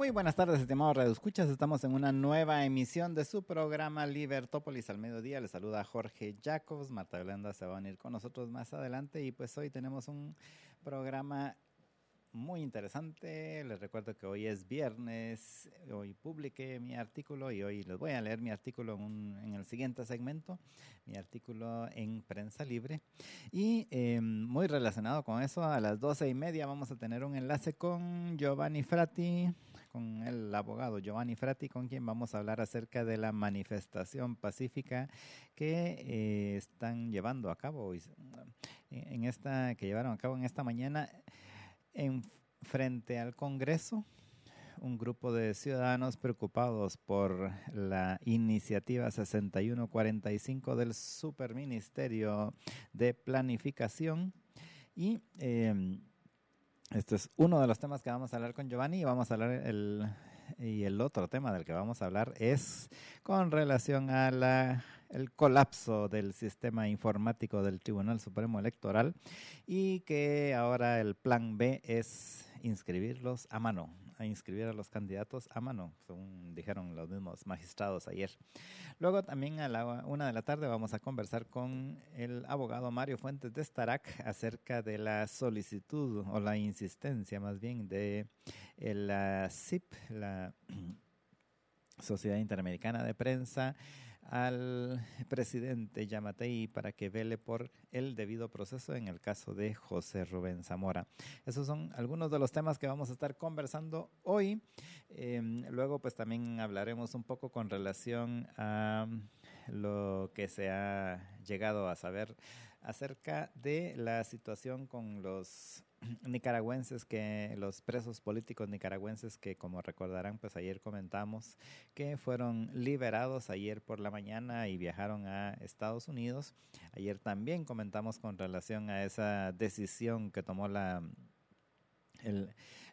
Muy buenas tardes, estimados Radio Escuchas. Estamos en una nueva emisión de su programa Libertópolis al mediodía. Les saluda Jorge Jacobs. Marta Yolanda se va a unir con nosotros más adelante. Y pues hoy tenemos un programa muy interesante. Les recuerdo que hoy es viernes, hoy publiqué mi artículo y hoy les voy a leer mi artículo en, el siguiente segmento, mi artículo en Prensa Libre. Y em, muy relacionado con eso, a las doce y media vamos a tener un enlace con Giovanni Frati, con el abogado Giovanni Frati, con quien vamos a hablar acerca de la manifestación pacífica que eh, están llevando a cabo en esta, que llevaron a cabo en esta mañana en frente al Congreso, un grupo de ciudadanos preocupados por la iniciativa 6145 del Superministerio de Planificación y eh, este es uno de los temas que vamos a hablar con Giovanni y vamos a hablar el y el otro tema del que vamos a hablar es con relación a la el colapso del sistema informático del Tribunal Supremo Electoral y que ahora el plan B es inscribirlos a mano, a inscribir a los candidatos a mano, según dijeron los mismos magistrados ayer. Luego también a la una de la tarde vamos a conversar con el abogado Mario Fuentes de Starac acerca de la solicitud o la insistencia más bien de la CIP, la Sociedad Interamericana de Prensa, al presidente Yamatei para que vele por el debido proceso en el caso de José Rubén Zamora. Esos son algunos de los temas que vamos a estar conversando hoy. Em, luego pues también hablaremos un poco con relación a lo que se ha llegado a saber acerca de la situación con los nicaragüenses que los presos políticos nicaragüenses que como recordarán pues ayer comentamos que fueron liberados ayer por la mañana y viajaron a Estados Unidos. Ayer también comentamos con relación a esa decisión que tomó la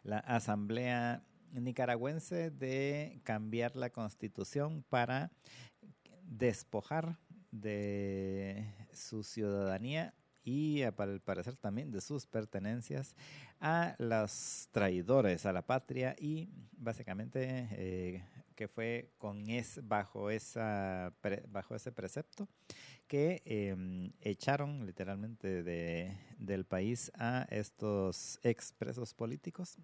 la asamblea nicaragüense de cambiar la constitución para despojar de su ciudadanía y al parecer también de sus pertenencias a los traidores a la patria y básicamente eh, que fue con es bajo esa bajo ese precepto que em, echaron literalmente de, del país a estos expresos políticos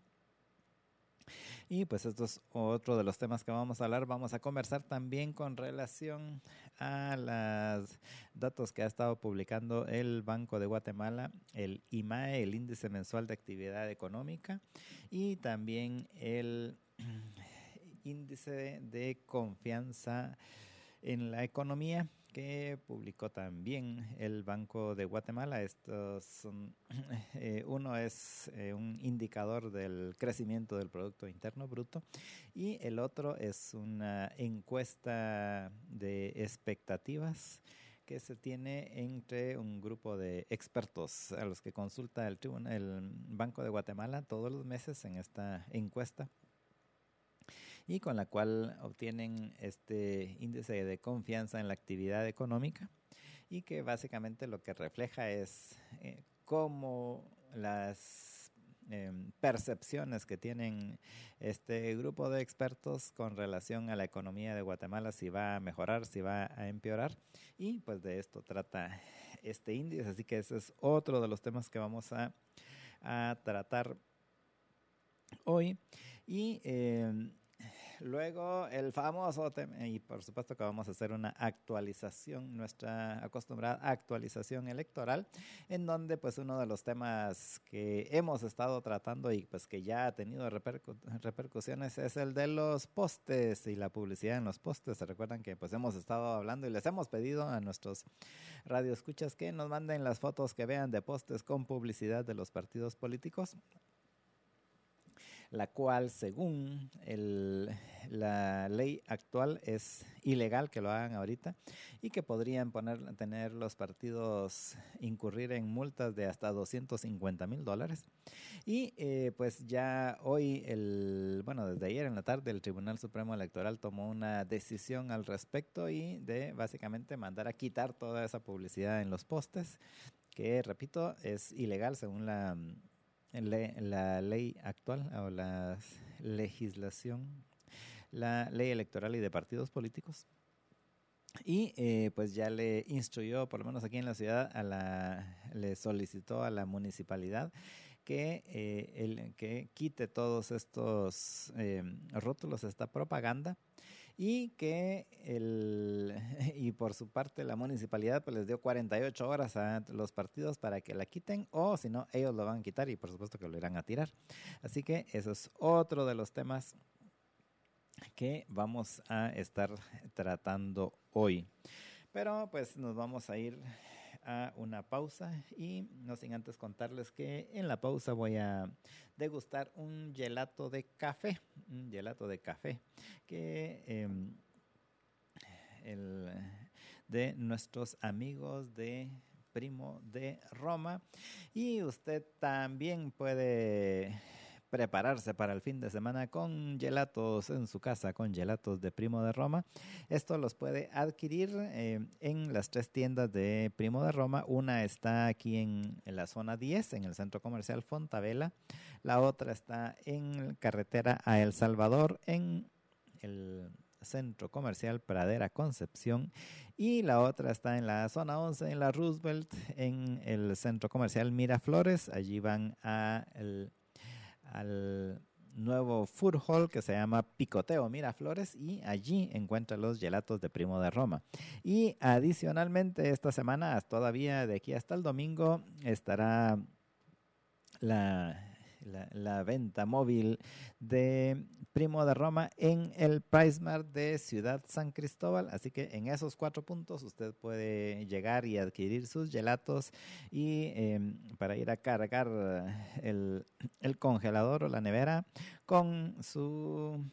y pues esto es otro de los temas que vamos a hablar. Vamos a conversar también con relación a los datos que ha estado publicando el Banco de Guatemala, el IMAE, el Índice Mensual de Actividad Económica, y también el Índice de Confianza en la Economía que publicó también el Banco de Guatemala. Estos eh, uno es eh, un indicador del crecimiento del Producto Interno Bruto y el otro es una encuesta de expectativas que se tiene entre un grupo de expertos a los que consulta el, el Banco de Guatemala todos los meses en esta encuesta y con la cual obtienen este índice de confianza en la actividad económica y que básicamente lo que refleja es eh, cómo las em, percepciones que tienen este grupo de expertos con relación a la economía de Guatemala, si va a mejorar, si va a empeorar. Y pues de esto trata este índice, así que ese es otro de los temas que vamos a, a tratar hoy. Y em, Luego el famoso tema, y por supuesto que vamos a hacer una actualización, nuestra acostumbrada actualización electoral, en donde pues uno de los temas que hemos estado tratando y pues que ya ha tenido repercusiones es el de los postes y la publicidad en los postes. Se recuerdan que pues hemos estado hablando y les hemos pedido a nuestros radioescuchas que nos manden las fotos que vean de postes con publicidad de los partidos políticos. La cual según la ley actual es ilegal que lo hagan ahorita y que podrían poner, tener los partidos incurrir en multas de hasta 250 mil dólares. Y eh, pues ya hoy, el, bueno, desde ayer en la tarde, el Tribunal Supremo Electoral tomó una decisión al respecto y de básicamente mandar a quitar toda esa publicidad en los postes, que repito, es ilegal según la la ley actual o la legislación, la ley electoral y de partidos políticos. Y eh, pues ya le instruyó, por lo menos aquí en la ciudad, a la, le solicitó a la municipalidad que, eh, el, que quite todos estos eh, rótulos, esta propaganda, y que el, y por su parte la municipalidad pues les dio 48 horas a los partidos para que la quiten o si no ellos lo van a quitar y por supuesto que lo irán a tirar. Así que eso es otro de los temas que vamos a estar tratando hoy. Pero pues nos vamos a ir a una pausa y no sin antes contarles que en la pausa voy a degustar un gelato de café, un gelato de café que em, de nuestros amigos de Primo de Roma. Y usted también puede prepararse para el fin de semana con gelatos en su casa, con gelatos de Primo de Roma. Esto los puede adquirir eh, en las tres tiendas de Primo de Roma. Una está aquí en, la zona 10, en el centro comercial Fontavela. La otra está en carretera a El Salvador, en el centro comercial Pradera Concepción y la otra está en la zona 11 en la Roosevelt en el centro comercial Miraflores allí van a al nuevo food hall que se llama Picoteo Miraflores y allí encuentra los gelatos de Primo de Roma. Y adicionalmente esta semana, todavía de aquí hasta el domingo, estará la la, venta móvil de Primo de Roma en el PriceMart de Ciudad San Cristóbal. Así que en esos cuatro puntos usted puede llegar y adquirir sus gelatos y em, para ir a cargar el congelador o la nevera con su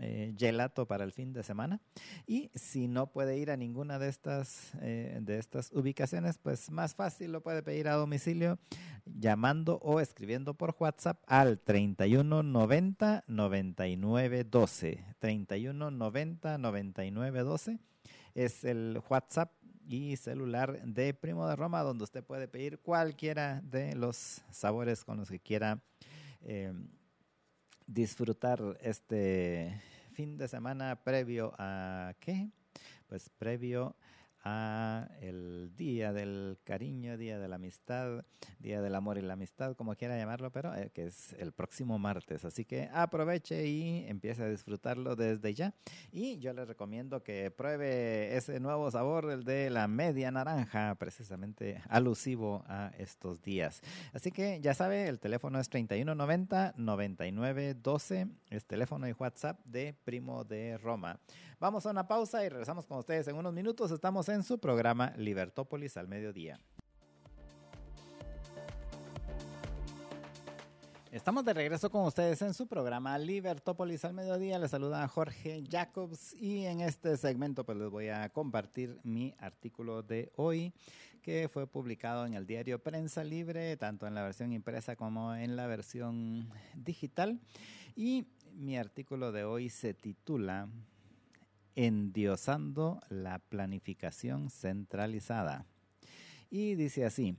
eh, gelato para el fin de semana. Y si no puede ir a ninguna de estas, eh, de estas ubicaciones, pues más fácil lo puede pedir a domicilio llamando o escribiendo por WhatsApp al 31 90 99 12. 31 90 99 12 es el WhatsApp y celular de Primo de Roma, donde usted puede pedir cualquiera de los sabores con los que quiera. Eh, disfrutar este fin de semana previo a qué? Pues previo a el día del cariño, día de la amistad, día del amor y la amistad, como quiera llamarlo, pero eh, que es el próximo martes. Así que aproveche y empiece a disfrutarlo desde ya. Y yo le recomiendo que pruebe ese nuevo sabor, el de la media naranja, precisamente alusivo a estos días. Así que ya sabe, el teléfono es 3190 9912, es teléfono y WhatsApp de Primo de Roma. Vamos a una pausa y regresamos con ustedes en unos minutos. Estamos en su programa Libertópolis al mediodía. Estamos de regreso con ustedes en su programa Libertópolis al mediodía. Les saluda Jorge Jacobs y en este segmento pues les voy a compartir mi artículo de hoy que fue publicado en el diario Prensa Libre, tanto en la versión impresa como en la versión digital. Y mi artículo de hoy se titula endiosando la planificación centralizada. Y dice así,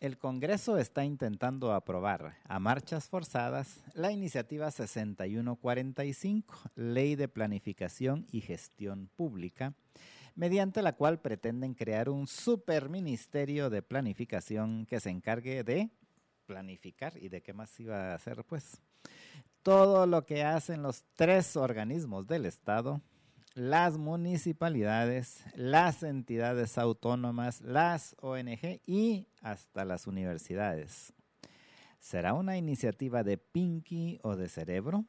el Congreso está intentando aprobar a marchas forzadas la iniciativa 6145, Ley de Planificación y Gestión Pública, mediante la cual pretenden crear un superministerio de planificación que se encargue de planificar y de qué más iba a hacer, pues todo lo que hacen los tres organismos del Estado las municipalidades, las entidades autónomas, las ONG y hasta las universidades. ¿Será una iniciativa de Pinky o de Cerebro?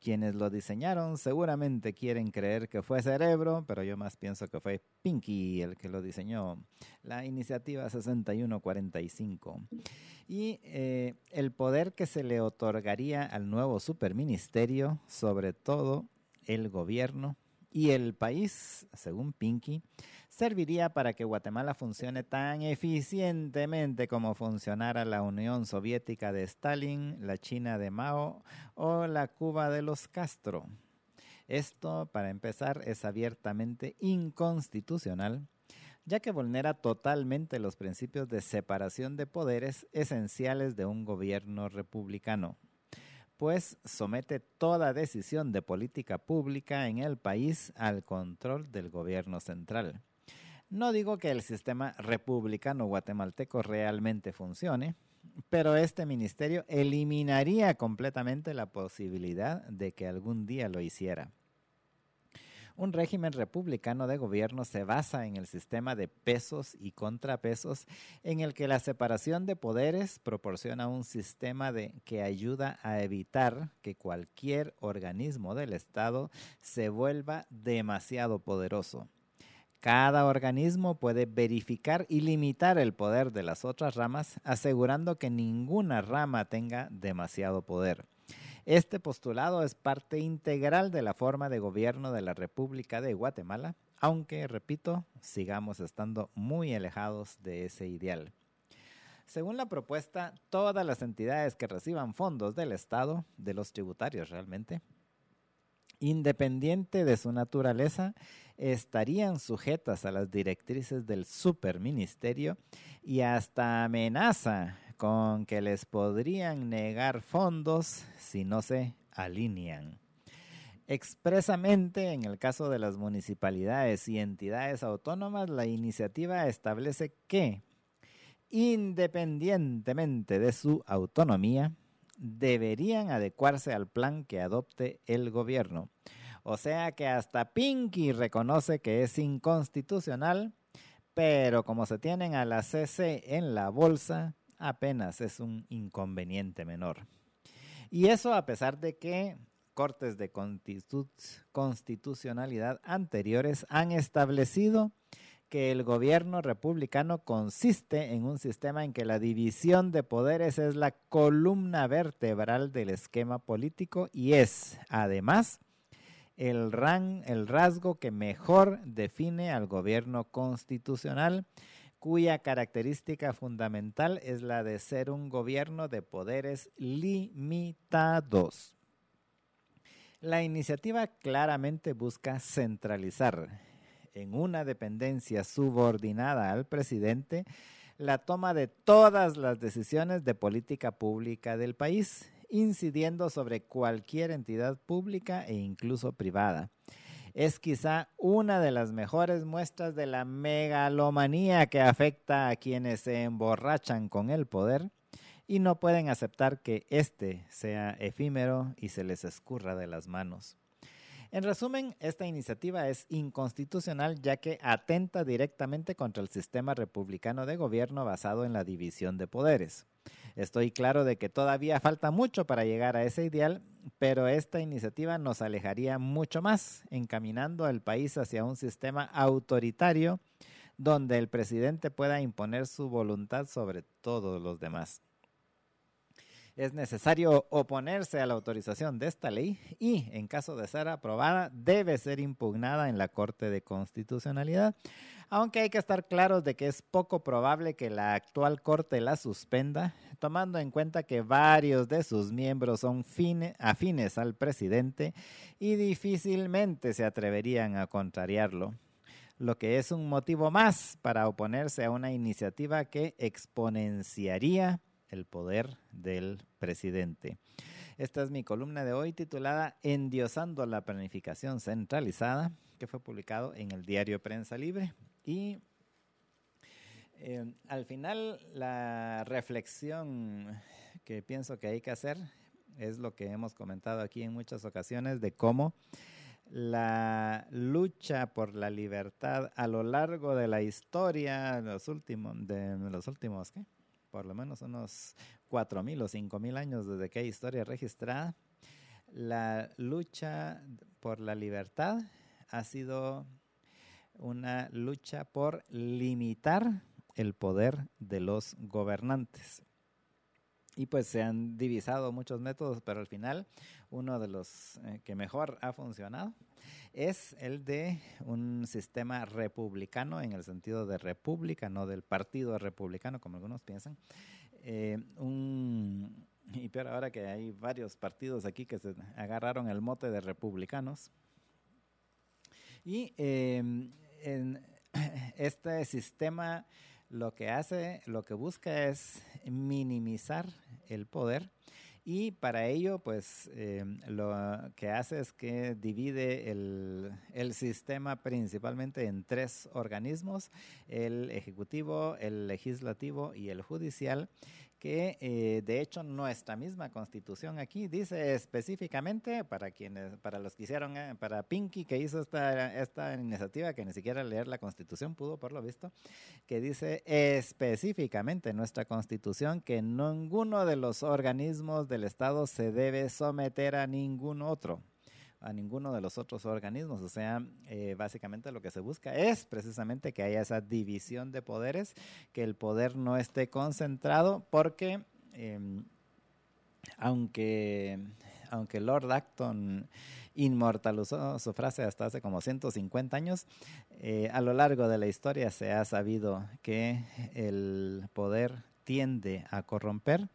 Quienes lo diseñaron seguramente quieren creer que fue Cerebro, pero yo más pienso que fue Pinky el que lo diseñó. La iniciativa 6145. Y eh, el poder que se le otorgaría al nuevo superministerio, sobre todo el gobierno y el país, según Pinky, serviría para que Guatemala funcione tan eficientemente como funcionara la Unión Soviética de Stalin, la China de Mao o la Cuba de los Castro. Esto, para empezar, es abiertamente inconstitucional, ya que vulnera totalmente los principios de separación de poderes esenciales de un gobierno republicano, pues somete toda decisión de política pública en el país al control del gobierno central. No digo que el sistema republicano guatemalteco realmente funcione, pero este ministerio eliminaría completamente la posibilidad de que algún día lo hiciera. Un régimen republicano de gobierno se basa en el sistema de pesos y contrapesos en el que la separación de poderes proporciona un sistema que ayuda a evitar que cualquier organismo del Estado se vuelva demasiado poderoso. Cada organismo puede verificar y limitar el poder de las otras ramas, asegurando que ninguna rama tenga demasiado poder. Este postulado es parte integral de la forma de gobierno de la República de Guatemala, aunque, repito, sigamos estando muy alejados de ese ideal. Según la propuesta, todas las entidades que reciban fondos del Estado, de los tributarios realmente, independiente de su naturaleza, estarían sujetas a las directrices del superministerio y hasta amenaza con que les podrían negar fondos si no se alinean. Expresamente, en el caso de las municipalidades y entidades autónomas, la iniciativa establece que, independientemente de su autonomía, deberían adecuarse al plan que adopte el gobierno. O sea que hasta Pinky reconoce que es inconstitucional, pero como se tienen a la CC en la bolsa, apenas es un inconveniente menor. Y eso a pesar de que cortes de constitucionalidad anteriores han establecido que el gobierno republicano consiste en un sistema en que la división de poderes es la columna vertebral del esquema político y es, además, el, rasgo que mejor define al gobierno constitucional, cuya característica fundamental es la de ser un gobierno de poderes limitados. La iniciativa claramente busca centralizar en una dependencia subordinada al presidente la toma de todas las decisiones de política pública del país, incidiendo sobre cualquier entidad pública e incluso privada. Es quizá una de las mejores muestras de la megalomanía que afecta a quienes se emborrachan con el poder y no pueden aceptar que éste sea efímero y se les escurra de las manos. En resumen, esta iniciativa es inconstitucional ya que atenta directamente contra el sistema republicano de gobierno basado en la división de poderes. Estoy claro de que todavía falta mucho para llegar a ese ideal, pero esta iniciativa nos alejaría mucho más, encaminando al país hacia un sistema autoritario donde el presidente pueda imponer su voluntad sobre todos los demás es necesario oponerse a la autorización de esta ley y, en caso de ser aprobada, debe ser impugnada en la Corte de Constitucionalidad, aunque hay que estar claros de que es poco probable que la actual Corte la suspenda, tomando en cuenta que varios de sus miembros son afines al presidente y difícilmente se atreverían a contrariarlo lo que es un motivo más para oponerse a una iniciativa que exponenciaría el poder del presidente. Esta es mi columna de hoy titulada Endiosando la planificación centralizada, que fue publicado en el diario Prensa Libre. Y eh, al final la reflexión que pienso que hay que hacer es lo que hemos comentado aquí en muchas ocasiones de cómo la lucha por la libertad a lo largo de la historia, los últimos, de los últimos, ¿qué? Por lo menos unos 4.000 o 5.000 años desde que hay historia registrada, la lucha por la libertad ha sido una lucha por limitar el poder de los gobernantes. Y pues se han divisado muchos métodos, pero al final uno de los eh, que mejor ha funcionado es el de un sistema republicano en el sentido de república, no del partido republicano como algunos piensan. Eh, y peor ahora que hay varios partidos aquí que se agarraron el mote de republicanos. Y em, en este sistema lo que hace, lo que busca es minimizar el poder y para ello, pues em, lo que hace es que divide el, el, sistema principalmente en tres organismos, el ejecutivo, el legislativo y el judicial, que eh, de hecho nuestra misma constitución aquí dice específicamente para quienes, para los que hicieron, eh, para Pinky que hizo esta, esta iniciativa, que ni siquiera leer la constitución pudo por lo visto, que dice específicamente nuestra constitución que ninguno de los organismos del Estado se debe someter a ningún otro a ninguno de los otros organismos. O sea, eh, básicamente lo que se busca es precisamente que haya esa división de poderes, que el poder no esté concentrado, porque em, aunque, aunque Lord Acton inmortalizó su frase hasta hace como 150 años, eh, a lo largo de la historia se ha sabido que el poder tiende a corromper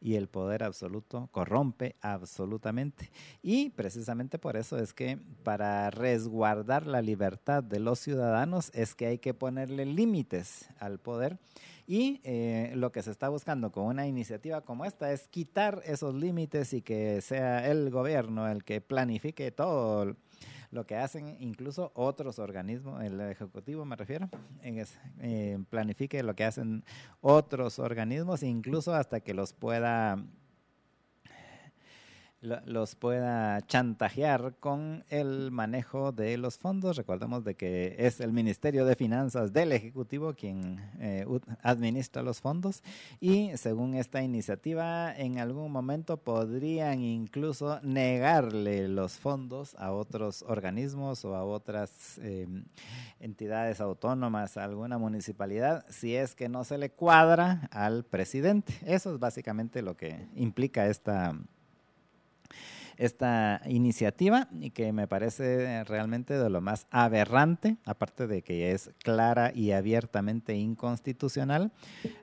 y el poder absoluto corrompe absolutamente. Y precisamente por eso es que para resguardar la libertad de los ciudadanos es que hay que ponerle límites al poder. Y eh, lo que se está buscando con una iniciativa como esta es quitar esos límites y que sea el gobierno el que planifique todo lo que hacen incluso otros organismos, el Ejecutivo me refiero, en eh, planifique lo que hacen otros organismos, incluso hasta que los pueda los pueda chantajear con el manejo de los fondos. Recordemos de que es el Ministerio de Finanzas del Ejecutivo quien eh, administra los fondos y según esta iniciativa en algún momento podrían incluso negarle los fondos a otros organismos o a otras em, entidades autónomas, a alguna municipalidad, si es que no se le cuadra al presidente. Eso es básicamente lo que implica esta esta iniciativa y que me parece realmente de lo más aberrante, aparte de que es clara y abiertamente inconstitucional,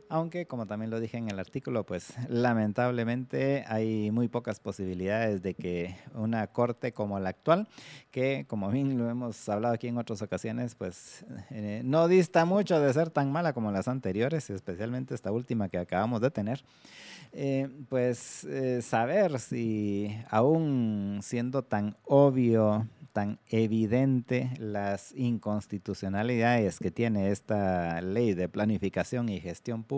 aunque como también lo dije en el artículo, pues lamentablemente hay muy pocas posibilidades de que una corte como la actual, que como bien lo hemos hablado aquí en otras ocasiones, pues eh, no dista mucho de ser tan mala como las anteriores, especialmente esta última que acabamos de tener, eh, pues eh, saber si aún siendo tan obvio, tan evidente las inconstitucionalidades que tiene esta ley de planificación y gestión pública,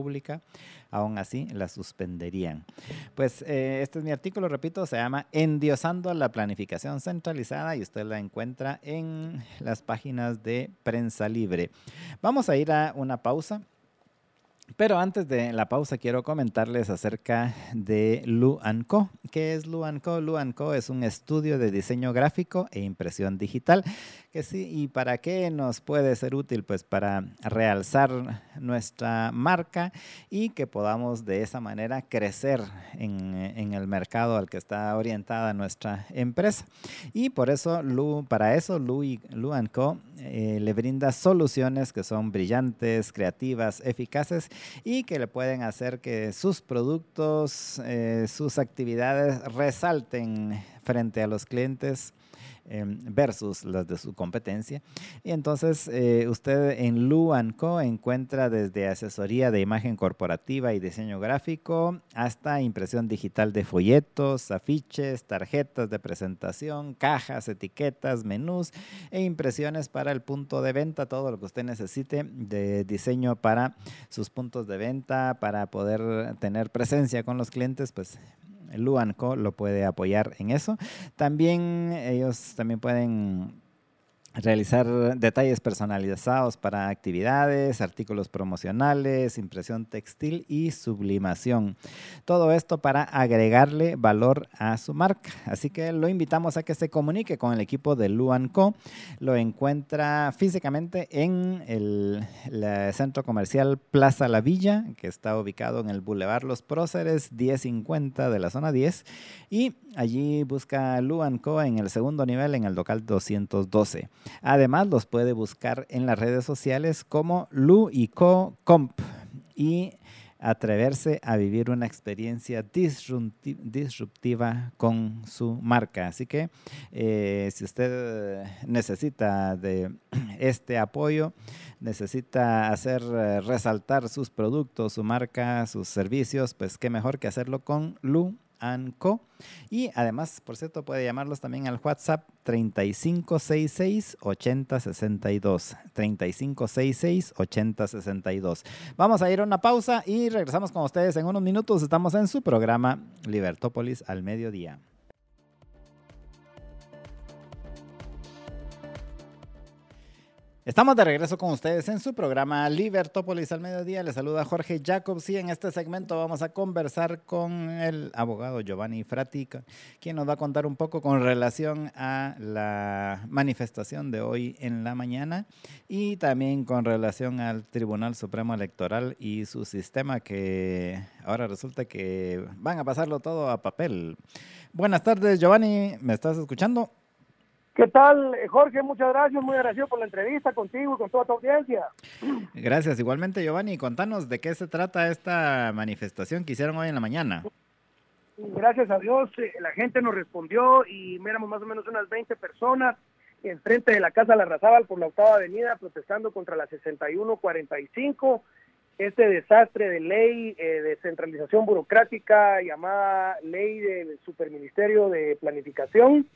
aún así la suspenderían. Pues eh, este es mi artículo, repito, se llama Endiosando la planificación centralizada y usted la encuentra en las páginas de Prensa Libre. Vamos a ir a una pausa. Pero antes de la pausa quiero comentarles acerca de Lu Co. ¿Qué es Lu Co? Lu Co es un estudio de diseño gráfico e impresión digital. Que sí, ¿Y para qué nos puede ser útil? Pues para realzar nuestra marca y que podamos de esa manera crecer en, el mercado al que está orientada nuestra empresa. Y por eso, para eso, Lu, Lu Co eh, le brinda soluciones que son brillantes, creativas, eficaces y que le pueden hacer que sus productos, eh, sus actividades resalten frente a los clientes Em, versus las de su competencia. Y entonces eh, usted en Lu Co encuentra desde asesoría de imagen corporativa y diseño gráfico hasta impresión digital de folletos, afiches, tarjetas de presentación, cajas, etiquetas, menús e impresiones para el punto de venta, todo lo que usted necesite de diseño para sus puntos de venta, para poder tener presencia con los clientes, pues Luanco lo puede apoyar en eso. También ellos también pueden realizar detalles personalizados para actividades, artículos promocionales, impresión textil y sublimación. Todo esto para agregarle valor a su marca. Así que lo invitamos a que se comunique con el equipo de Luanco. Lo encuentra físicamente en el, centro comercial Plaza La Villa, que está ubicado en el Boulevard Los Próceres 1050 de la zona 10. Y allí busca Luanco en el segundo nivel en el local 212. Además, los puede buscar en las redes sociales como Lu y Co Comp y atreverse a vivir una experiencia disruptiva con su marca. Así que eh, si usted necesita de este apoyo, necesita hacer eh, resaltar sus productos, su marca, sus servicios, pues qué mejor que hacerlo con Lu Co. Y además, por cierto, puede llamarlos también al WhatsApp 3566-8062. 3566-8062. Vamos a ir a una pausa y regresamos con ustedes en unos minutos. Estamos en su programa Libertópolis al mediodía. Estamos de regreso con ustedes en su programa Libertópolis al mediodía. Les saluda Jorge Jacobs y en este segmento vamos a conversar con el abogado Giovanni Fratica, quien nos va a contar un poco con relación a la manifestación de hoy en la mañana y también con relación al Tribunal Supremo Electoral y su sistema que ahora resulta que van a pasarlo todo a papel. Buenas tardes, Giovanni, ¿me estás escuchando? ¿Qué tal, Jorge? Muchas gracias, muy agradecido por la entrevista contigo y con toda tu audiencia. Gracias, igualmente, Giovanni. Contanos de qué se trata esta manifestación que hicieron hoy en la mañana. Gracias a Dios, eh, la gente nos respondió y éramos más o menos unas 20 personas enfrente de la Casa La Razábal por la octava avenida protestando contra la 6145, este desastre de ley eh, de centralización burocrática llamada ley del superministerio de planificación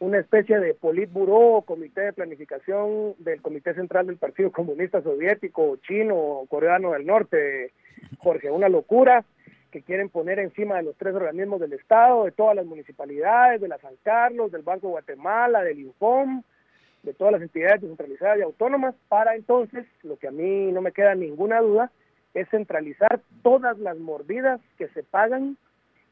una especie de politburó o comité de planificación del Comité Central del Partido Comunista Soviético, chino o coreano del norte, Jorge, una locura que quieren poner encima de los tres organismos del Estado, de todas las municipalidades, de la San Carlos, del Banco de Guatemala, del INFOM, de todas las entidades descentralizadas y autónomas, para entonces, lo que a mí no me queda ninguna duda, es centralizar todas las mordidas que se pagan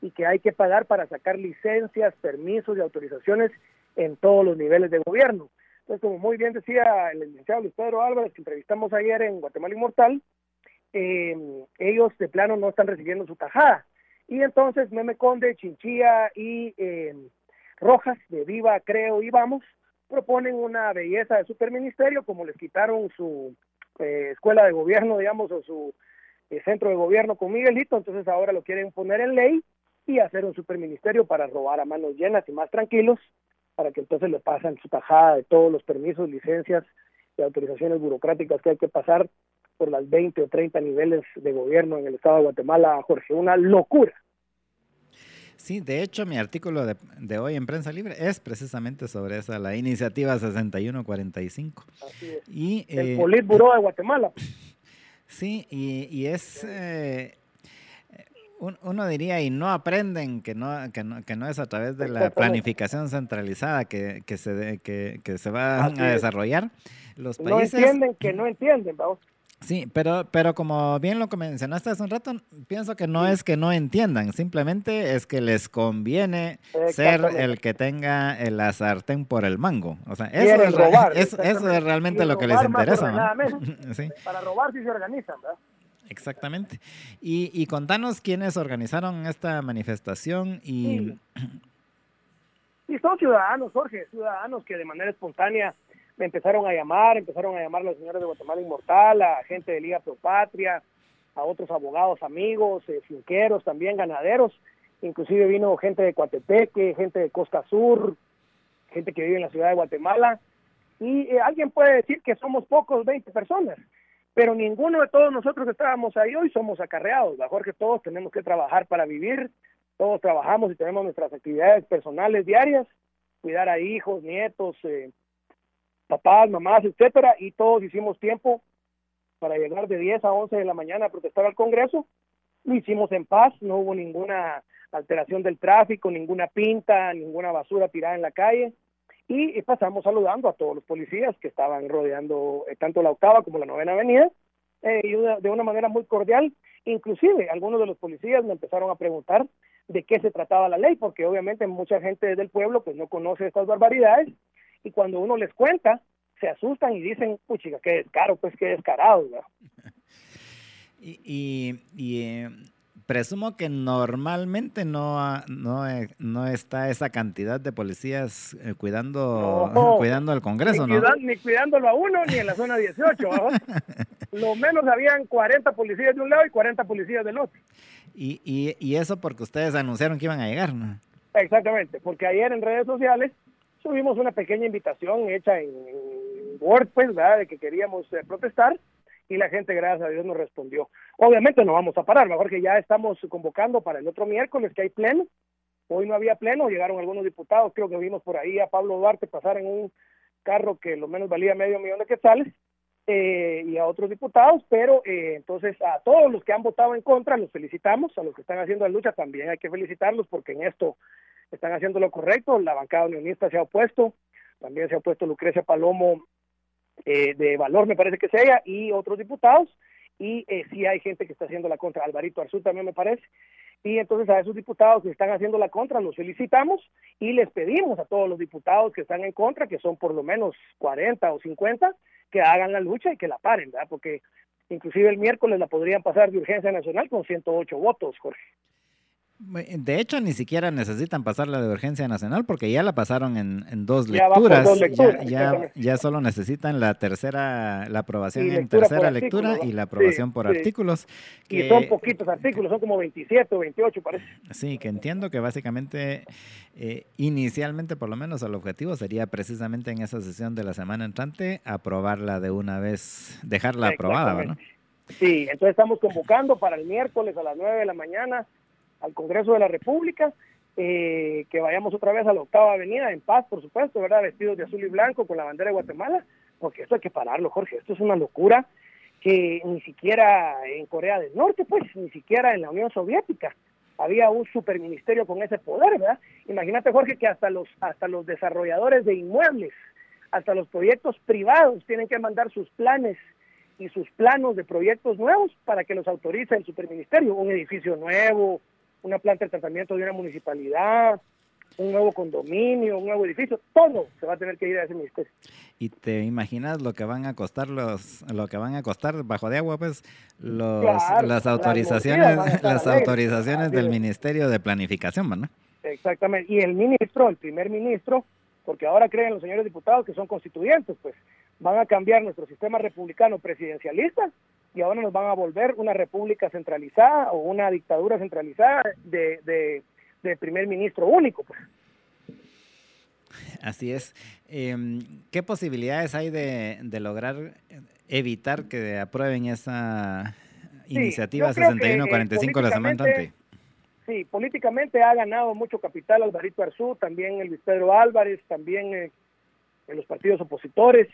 y que hay que pagar para sacar licencias, permisos y autorizaciones en todos los niveles de gobierno. Entonces, como muy bien decía el licenciado Luis Pedro Álvarez, que entrevistamos ayer en Guatemala Inmortal, eh, ellos de plano no están recibiendo su tajada. Y entonces Meme Conde, Chinchilla y eh, Rojas, de Viva, Creo y Vamos, proponen una belleza de superministerio, como les quitaron su eh, escuela de gobierno, digamos, o su centro de gobierno con Miguelito, entonces ahora lo quieren poner en ley y hacer un superministerio para robar a manos llenas y más tranquilos para que entonces le pasen su tajada de todos los permisos, licencias y autorizaciones burocráticas que hay que pasar por las 20 o 30 niveles de gobierno en el estado de Guatemala, Jorge, una locura. Sí, de hecho mi artículo de, hoy en Prensa Libre es precisamente sobre esa, la iniciativa 6145. Así es. Y, el eh, Politburo de Guatemala. Sí, y, y es... Eh, uno diría, y no aprenden que no, que no, que no es a través de la planificación centralizada que, que se, que, que, se va a desarrollar. Los países, no entienden que no entienden, vamos. Sí, pero, pero como bien lo mencionaste hace un rato, pienso que no es que no entiendan, simplemente es que les conviene ser el que tenga el sartén por el mango. O sea, eso, es, eso, es realmente lo que les interesa. sí. Para robar si se organizan, ¿verdad? Exactamente. Y, contanos quiénes organizaron esta manifestación y... Y son ciudadanos, Jorge, ciudadanos que de manera espontánea me empezaron a llamar, empezaron a llamar a los señores de Guatemala Inmortal, a gente de Liga Pro Patria, a otros abogados amigos, eh, finqueros, también ganaderos, inclusive vino gente de Coatepeque, gente de Costa Sur, gente que vive en la ciudad de Guatemala, y eh, alguien puede decir que somos pocos, 20 personas, pero ninguno de todos nosotros estábamos ahí. Hoy somos acarreados, mejor que todos tenemos que trabajar para vivir, todos trabajamos y tenemos nuestras actividades personales diarias, cuidar a hijos, nietos, eh, papás, mamás, etcétera, y todos hicimos tiempo para llegar de 10 a 11 de la mañana a protestar al Congreso. Lo hicimos en paz, no hubo ninguna alteración del tráfico, ninguna pinta, ninguna basura tirada en la calle y pasamos saludando a todos los policías que estaban rodeando eh, tanto la octava como la novena avenida, eh, y de una manera muy cordial. Inclusive algunos de los policías me empezaron a preguntar de qué se trataba la ley, porque obviamente mucha gente del pueblo pues no conoce estas barbaridades y cuando uno les cuenta se asustan y dicen, puchica, qué descaro, pues qué descarado. Y, eh, presumo que normalmente no, no, no está esa cantidad de policías eh, cuidando, cuidando al Congreso, ni ¿no? ni cuidándolo a uno, ni en la zona 18. Lo menos habían 40 policías de un lado y 40 policías del otro. Y, y, y eso porque ustedes anunciaron que iban a llegar, ¿no? Exactamente, porque ayer en redes sociales subimos una pequeña invitación hecha en Word, pues, ¿verdad? De que queríamos eh, protestar y la gente, gracias a Dios, nos respondió. Obviamente no vamos a parar, mejor que ya estamos convocando para el otro miércoles que hay pleno. Hoy no había pleno, llegaron algunos diputados, creo que vimos por ahí a Pablo Duarte pasar en un carro que lo menos valía medio millón de quetzales, eh, y a otros diputados, pero eh, entonces a todos los que han votado en contra los felicitamos, a los que están haciendo la lucha también hay que felicitarlos porque en esto están haciendo lo correcto, la bancada unionista se ha opuesto, también se ha opuesto Lucrecia Palomo eh, de Valor, me parece que es ella, y otros diputados, y eh, hay gente que está haciendo la contra, Alvarito Arzú también me parece, y entonces a esos diputados que están haciendo la contra los felicitamos y les pedimos a todos los diputados que están en contra, que son por lo menos 40 o 50, que hagan la lucha y que la paren, ¿verdad? Porque inclusive el miércoles la podrían pasar de urgencia nacional con 108 votos, Jorge. De hecho, ni siquiera necesitan pasarla de urgencia nacional porque ya la pasaron en, dos, lecturas. Ya, ya, solo necesitan la tercera, la aprobación en tercera lectura y la aprobación por artículos. y son poquitos artículos, son como 27 o 28 parece. Sí, que entiendo que básicamente, eh, inicialmente por lo menos el objetivo sería precisamente en esa sesión de la semana entrante aprobarla de una vez, dejarla aprobada, ¿no? Sí, entonces estamos convocando para el miércoles a las 9 de la mañana al Congreso de la República, eh, que vayamos otra vez a la octava avenida, en paz, por supuesto, ¿verdad? Vestidos de azul y blanco con la bandera de Guatemala, porque esto hay que pararlo, Jorge, esto es una locura que ni siquiera en Corea del Norte, pues, ni siquiera en la Unión Soviética había un superministerio con ese poder, ¿verdad? Imagínate, Jorge, que hasta los, hasta los desarrolladores de inmuebles, hasta los proyectos privados tienen que mandar sus planes y sus planos de proyectos nuevos para que los autorice el superministerio, un edificio nuevo, una planta de tratamiento de una municipalidad, un nuevo condominio, un nuevo edificio, todo se va a tener que ir a ese ministerio. ¿Y te imaginas lo que van a costar los, lo que van a costar bajo de agua, pues, los, las autorizaciones, las, autorizaciones del Ministerio de Planificación, ¿no? Exactamente. Y el ministro, el primer ministro, porque ahora creen los señores diputados que son constituyentes, pues, van a cambiar nuestro sistema republicano presidencialista y ahora nos van a volver una república centralizada o una dictadura centralizada de, de, primer ministro único. Pues. Así es. Em, ¿Qué posibilidades hay de, de, lograr evitar que aprueben esa iniciativa 6145 la semana? Sí, políticamente ha ganado mucho capital Alvarito Arzú, también el Luis Pedro Álvarez, también eh, en los partidos opositores.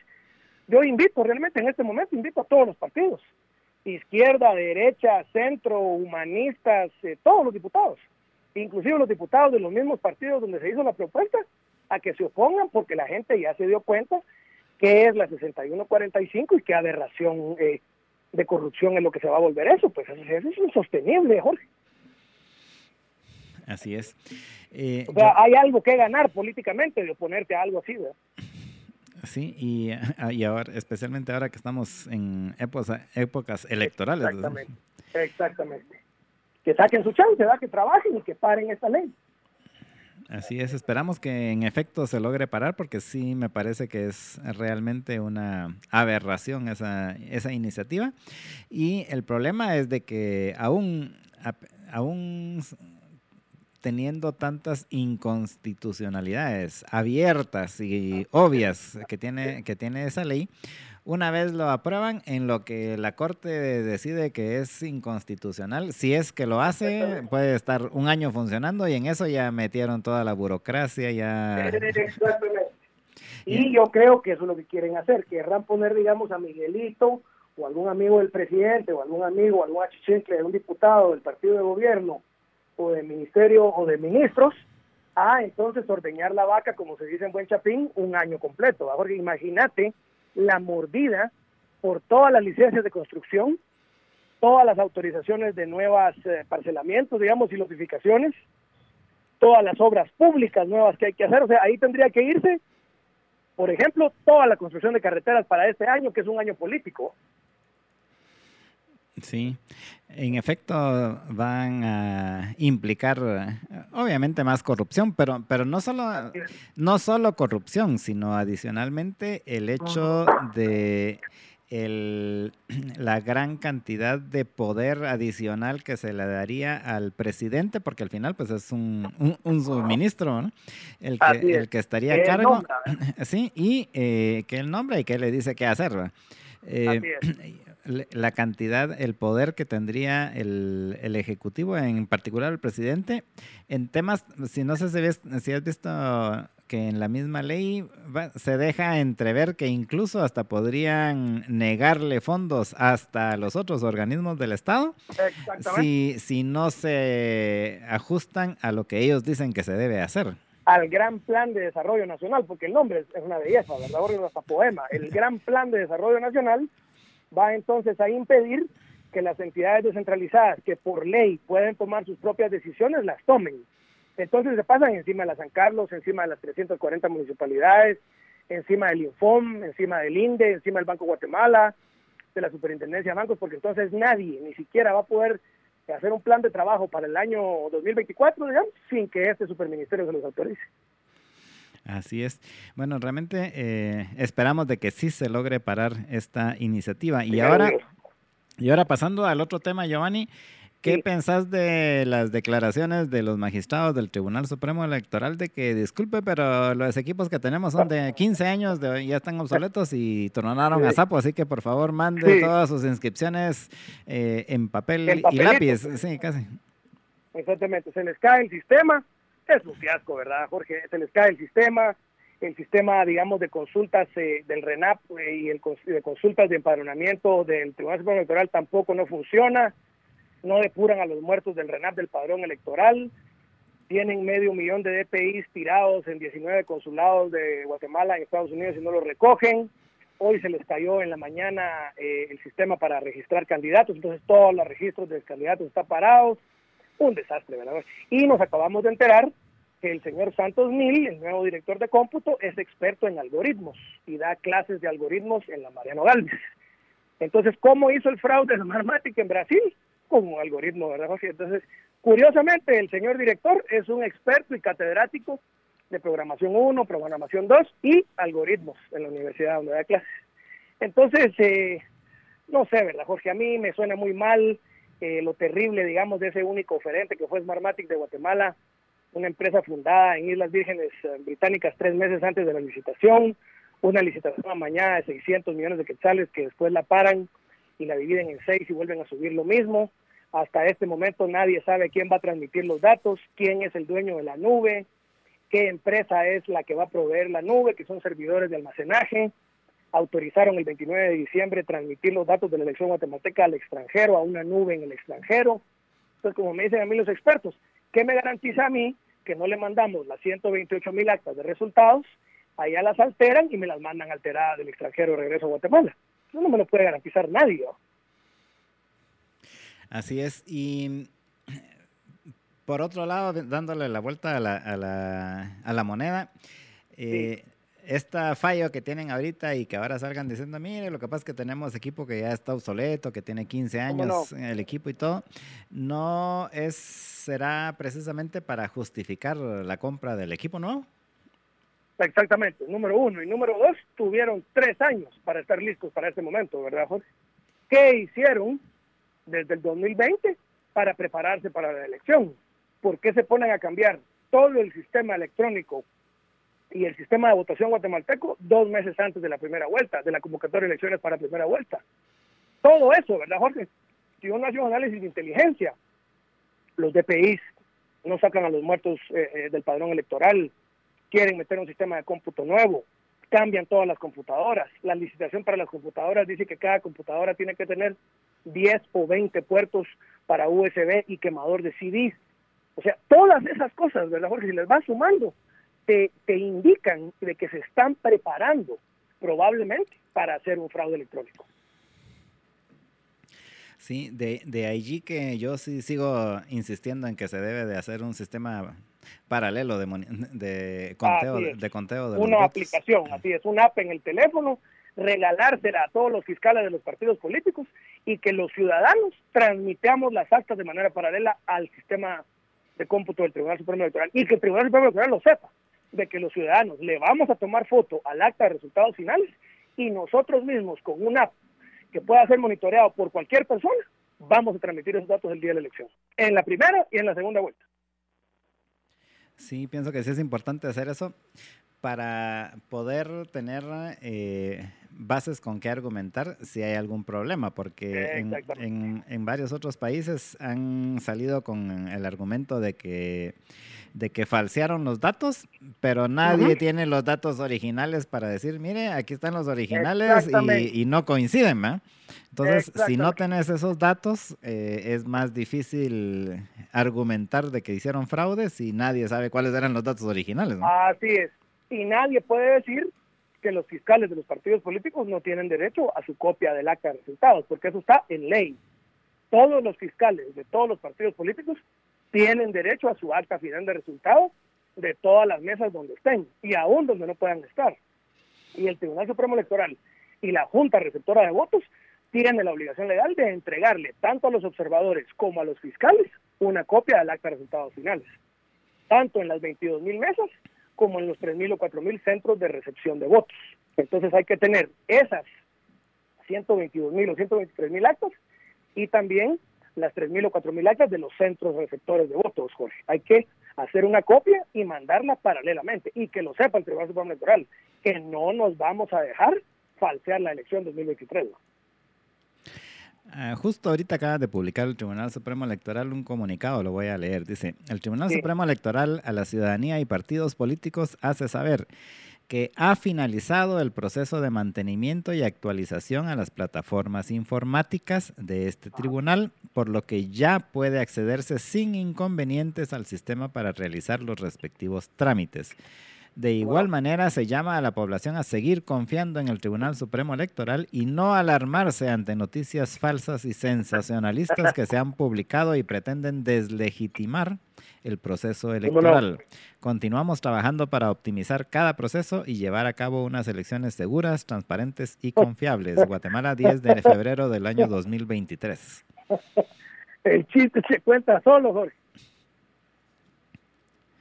Yo invito, realmente en este momento, invito a todos los partidos izquierda, derecha, centro, humanistas, eh, todos los diputados, inclusive los diputados de los mismos partidos donde se hizo la propuesta, a que se opongan porque la gente ya se dio cuenta que es la 6145 y qué aberración eh, de corrupción es lo que se va a volver eso. Pues eso, es insostenible, Jorge. Así es. Eh, o sea, hay algo que ganar políticamente de oponerte a algo así, ¿verdad? Sí, y, y, ahora, especialmente ahora que estamos en épocas, épocas electorales. Exactamente, exactamente. Que saquen su chance, que trabajen y que paren esta ley. Así es, esperamos que en efecto se logre parar porque sí me parece que es realmente una aberración esa, esa iniciativa. Y el problema es de que aún, aún teniendo tantas inconstitucionalidades abiertas y obvias que tiene, que tiene esa ley, una vez lo aprueban, en lo que la Corte decide que es inconstitucional, si es que lo hace, puede estar un año funcionando y en eso ya metieron toda la burocracia, ya... Y yo creo que eso es lo que quieren hacer, querrán poner, digamos, a Miguelito o algún amigo del presidente o algún amigo algún achichincle de un diputado del partido de gobierno o de ministerio o de ministros a entonces ordeñar la vaca, como se dice en Buen Chapín, un año completo. Porque imagínate la mordida por todas las licencias de construcción, todas las autorizaciones de nuevas eh, parcelamientos, digamos, y notificaciones, todas las obras públicas nuevas que hay que hacer. O sea, ahí tendría que irse, por ejemplo, toda la construcción de carreteras para este año, que es un año político. Sí, en efecto van a implicar obviamente más corrupción, pero, pero no, solo, no solo corrupción, sino adicionalmente el hecho de el, la gran cantidad de poder adicional que se le daría al presidente, porque al final pues es un, un, suministro, ¿no? el, que, el que estaría a cargo, sí, y eh, que él nombra y que le dice qué hacer. Eh, la cantidad, el poder que tendría el, el, Ejecutivo, en particular el presidente, en temas, si no sé si, ves, si has visto que en la misma ley se deja entrever que incluso hasta podrían negarle fondos hasta los otros organismos del Estado si, si no se ajustan a lo que ellos dicen que se debe hacer al gran plan de desarrollo nacional, porque el nombre es una belleza, ¿verdad? Hasta poema. El gran plan de desarrollo nacional va entonces a impedir que las entidades descentralizadas que por ley pueden tomar sus propias decisiones las tomen. Entonces se pasan encima de la San Carlos, encima de las 340 municipalidades, encima del Infom, encima del INDE, encima del Banco Guatemala, de la Superintendencia de Bancos, porque entonces nadie ni siquiera va a poder hacer un plan de trabajo para el año 2024, digamos, sin que este superministerio se los autorice. Así es. Bueno, realmente eh, esperamos de que sí se logre parar esta iniciativa. Y ahora, y ahora pasando al otro tema, Giovanni, ¿qué pensás de las declaraciones de los magistrados del Tribunal Supremo Electoral de que, disculpe, pero los equipos que tenemos son de 15 años, de, ya están obsoletos y tornaron a sapo, así que por favor mande todas sus inscripciones eh, en papel y lápiz. Sí, casi. Exactamente, se les cae el sistema es un fiasco, ¿verdad, Jorge? Se les cae el sistema, el sistema, digamos, de consultas eh, del RENAP eh, y el de consultas de empadronamiento del Tribunal Supremo Electoral tampoco no funciona, no depuran a los muertos del RENAP del padrón electoral, tienen medio millón de DPIs tirados en 19 consulados de Guatemala en Estados Unidos y no los recogen. Hoy se les cayó en la mañana eh, el sistema para registrar candidatos, entonces todos los registros de candidatos están parados un desastre, ¿verdad? Y nos acabamos de enterar que el señor Santos Mil, el nuevo director de cómputo, es experto en algoritmos y da clases de algoritmos en la Mariano Galvez. Entonces, ¿cómo hizo el fraude de Marmatic en Brasil? Con un algoritmo, ¿verdad, Entonces, curiosamente, el señor director es un experto y catedrático de programación 1, programación 2 y algoritmos en la universidad donde da clases. Entonces, eh, no sé, ¿verdad, Jorge? A mí me suena muy mal eh, lo terrible, digamos, de ese único oferente que fue Smartmatic de Guatemala, una empresa fundada en Islas Vírgenes eh, Británicas tres meses antes de la licitación, una licitación a mañana de 600 millones de quetzales que después la paran y la dividen en seis y vuelven a subir lo mismo. Hasta este momento nadie sabe quién va a transmitir los datos, quién es el dueño de la nube, qué empresa es la que va a proveer la nube, que son servidores de almacenaje autorizaron el 29 de diciembre transmitir los datos de la elección guatemalteca al extranjero, a una nube en el extranjero. Entonces, como me dicen a mí los expertos, ¿qué me garantiza a mí que no le mandamos las 128 mil actas de resultados, allá las alteran y me las mandan alteradas del extranjero de regreso a Guatemala? Eso no me lo puede garantizar nadie. Así es. Y por otro lado, dándole la vuelta a la, a la, a la moneda, eh, esta fallo que tienen ahorita y que ahora salgan diciendo, mire, lo que pasa es que tenemos equipo que ya está obsoleto, que tiene 15 años el equipo y todo, no es, será precisamente para justificar la compra del equipo, ¿no? Exactamente, número uno. Y número dos, tuvieron tres años para estar listos para este momento, ¿verdad, Jorge? ¿Qué hicieron desde el 2020 para prepararse para la elección? ¿Por qué se ponen a cambiar todo el sistema electrónico y el sistema de votación guatemalteco dos meses antes de la primera vuelta, de la convocatoria de elecciones para primera vuelta. Todo eso, ¿verdad, Jorge? Si uno hace un análisis de inteligencia, los DPIs no sacan a los muertos eh, eh, del padrón electoral, quieren meter un sistema de cómputo nuevo, cambian todas las computadoras. La licitación para las computadoras dice que cada computadora tiene que tener 10 o 20 puertos para USB y quemador de CDs. O sea, todas esas cosas, ¿verdad, Jorge? Si les vas sumando, te, te indican de que se están preparando probablemente para hacer un fraude electrónico. Sí, de, de allí que yo sí sigo insistiendo en que se debe de hacer un sistema paralelo de, de conteo, de, conteo de una aplicación, así es, un app en el teléfono, regalársela a todos los fiscales de los partidos políticos y que los ciudadanos transmitamos las actas de manera paralela al sistema de cómputo del Tribunal Supremo Electoral y que el Tribunal Supremo Electoral lo sepa, de que los ciudadanos le vamos a tomar foto al acta de resultados finales y nosotros mismos con una app que pueda ser monitoreado por cualquier persona, vamos a transmitir esos datos el día de la elección, en la primera y en la segunda vuelta. Sí, pienso que sí es importante hacer eso para poder tener eh, bases con qué argumentar si hay algún problema, porque en, en, varios otros países han salido con el argumento de que, de que falsearon los datos, pero nadie tiene los datos originales para decir, mire, aquí están los originales y, no coinciden, ¿verdad? Entonces, si no tenés esos datos, eh, es más difícil argumentar de que hicieron fraudes y nadie sabe cuáles eran los datos originales. Así es. Y nadie puede decir que los fiscales de los partidos políticos no tienen derecho a su copia del acta de resultados, porque eso está en ley. Todos los fiscales de todos los partidos políticos tienen derecho a su acta final de resultados de todas las mesas donde estén y aún donde no puedan estar. Y el Tribunal Supremo Electoral y la Junta Receptora de Votos tienen la obligación legal de entregarle tanto a los observadores como a los fiscales una copia del acta de resultados finales, tanto en las 22 mil mesas como en los 3.000 o 4.000 centros de recepción de votos. Entonces hay que tener esas 122.000 o 123.000 actos y también las 3.000 o 4.000 actas de los centros receptores de votos, Jorge. Hay que hacer una copia y mandarla paralelamente y que lo sepa el Tribunal Supremo Electoral, que no nos vamos a dejar falsear la elección 2023. Ah, justo ahorita acaba de publicar el Tribunal Supremo Electoral un comunicado, lo voy a leer. Dice, el Tribunal Supremo Electoral a la ciudadanía y partidos políticos hace saber que ha finalizado el proceso de mantenimiento y actualización a las plataformas informáticas de este tribunal, por lo que ya puede accederse sin inconvenientes al sistema para realizar los respectivos trámites. De igual manera, se llama a la población a seguir confiando en el Tribunal Supremo Electoral y no alarmarse ante noticias falsas y sensacionalistas que se han publicado y pretenden deslegitimar el proceso electoral. Continuamos trabajando para optimizar cada proceso y llevar a cabo unas elecciones seguras, transparentes y confiables. Guatemala, 10 de febrero del año 2023. El chiste se cuenta solo, Jorge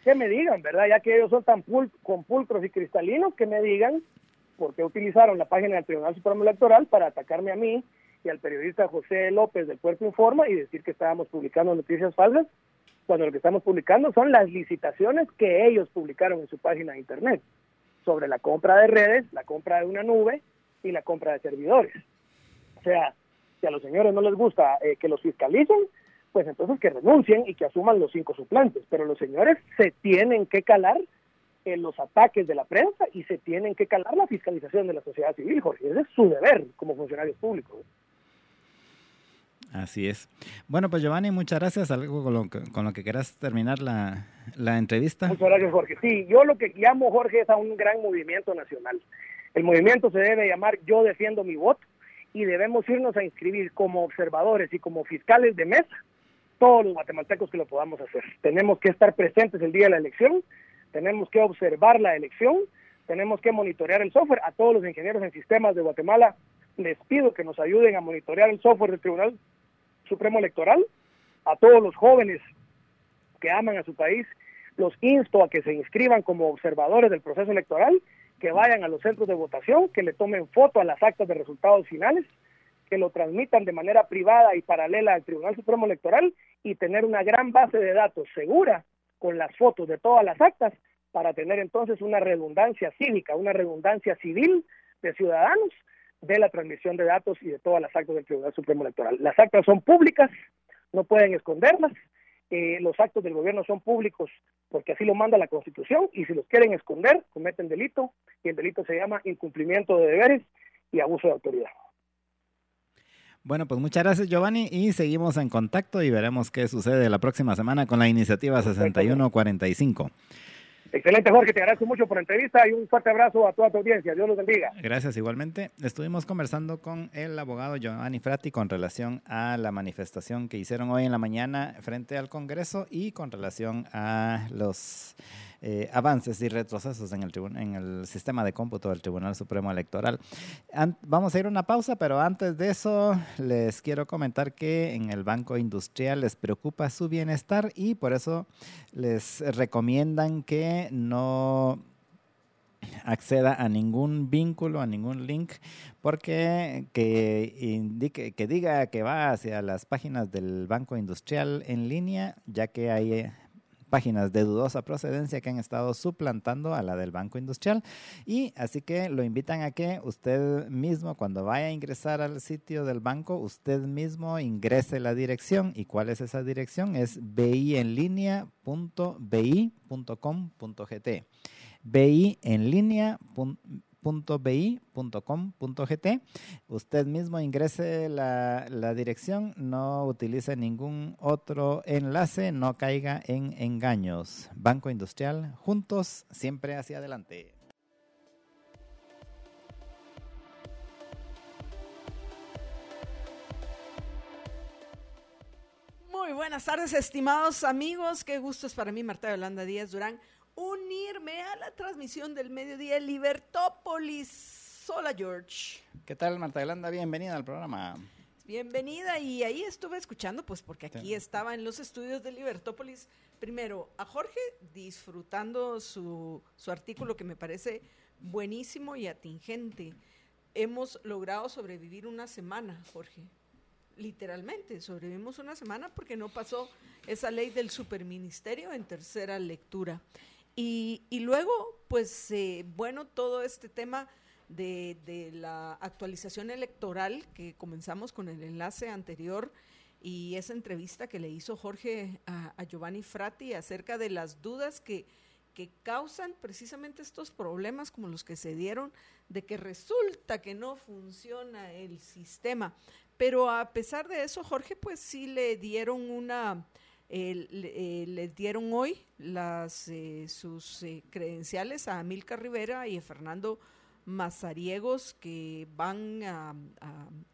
que me digan, ¿verdad? Ya que ellos son tan pul compulcros y cristalinos, que me digan por qué utilizaron la página del Tribunal Supremo Electoral para atacarme a mí y al periodista José López del Puerto Informa y decir que estábamos publicando noticias falsas, cuando lo que estamos publicando son las licitaciones que ellos publicaron en su página de Internet sobre la compra de redes, la compra de una nube y la compra de servidores. O sea, si a los señores no les gusta eh, que los fiscalicen, pues entonces que renuncien y que asuman los cinco suplentes. Pero los señores se tienen que calar en los ataques de la prensa y se tienen que calar la fiscalización de la sociedad civil, Jorge. Ese es su deber como funcionarios públicos. Así es. Bueno, pues Giovanni, muchas gracias. Algo con lo que, con lo que quieras terminar la, la entrevista. Muchas gracias, Jorge. Sí, yo lo que llamo, Jorge, es a un gran movimiento nacional. El movimiento se debe llamar Yo defiendo mi voto y debemos irnos a inscribir como observadores y como fiscales de mesa todos los guatemaltecos que lo podamos hacer. Tenemos que estar presentes el día de la elección, tenemos que observar la elección, tenemos que monitorear el software. A todos los ingenieros en sistemas de Guatemala les pido que nos ayuden a monitorear el software del Tribunal Supremo Electoral. A todos los jóvenes que aman a su país, los insto a que se inscriban como observadores del proceso electoral, que vayan a los centros de votación, que le tomen foto a las actas de resultados finales que lo transmitan de manera privada y paralela al Tribunal Supremo Electoral y tener una gran base de datos segura con las fotos de todas las actas para tener entonces una redundancia cívica, una redundancia civil de ciudadanos de la transmisión de datos y de todas las actas del Tribunal Supremo Electoral. Las actas son públicas, no pueden esconderlas, eh, los actos del gobierno son públicos porque así lo manda la Constitución y si los quieren esconder, cometen delito y el delito se llama incumplimiento de deberes y abuso de autoridad. Bueno, pues muchas gracias Giovanni y seguimos en contacto y veremos qué sucede la próxima semana con la iniciativa 6145. Excelente, Jorge, te agradezco mucho por la entrevista y un fuerte abrazo a toda tu audiencia. Dios los bendiga. Gracias, igualmente. Estuvimos conversando con el abogado Giovanni Frati con relación a la manifestación que hicieron hoy en la mañana frente al Congreso y con relación a los eh, avances y retrocesos en el, en el sistema de cómputo del Tribunal Supremo Electoral. vamos a ir a una pausa, pero antes de eso les quiero comentar que en el Banco Industrial les preocupa su bienestar y por eso les recomiendan que no acceda a ningún vínculo, a ningún link, porque que indique, que diga que va hacia las páginas del Banco Industrial en línea, ya que hay páginas de dudosa procedencia que han estado suplantando a la del Banco Industrial. Y así que lo invitan a que usted mismo, cuando vaya a ingresar al sitio del banco, usted mismo ingrese la dirección. ¿Y cuál es esa dirección? Es bienlinea.bi.com.gt. bi en línea .bi.com.gt. Usted mismo ingrese la, la, dirección, no utilice ningún otro enlace, no caiga en engaños. Banco Industrial, juntos, siempre hacia adelante. Muy buenas tardes, estimados amigos. Qué gusto es para mí, Marta Yolanda Díaz Durán unirme a la transmisión del mediodía Libertópolis. Hola, George. ¿Qué tal, Marta Yolanda? Bienvenida al programa. Bienvenida y ahí estuve escuchando, pues porque aquí estaba en los estudios de Libertópolis, primero a Jorge disfrutando su, su artículo que me parece buenísimo y atingente. Hemos logrado sobrevivir una semana, Jorge. Literalmente, sobrevivimos una semana porque no pasó esa ley del superministerio en tercera lectura. Y, luego, pues, eh, bueno, todo este tema de, la actualización electoral, que comenzamos con el enlace anterior y esa entrevista que le hizo Jorge a, Giovanni Frati acerca de las dudas que, que causan precisamente estos problemas como los que se dieron de que resulta que no funciona el sistema. Pero a pesar de eso, Jorge, pues sí le dieron una eh, le dieron hoy las, eh, sus eh, credenciales a Milka Rivera y a Fernando Mazariegos, que van a,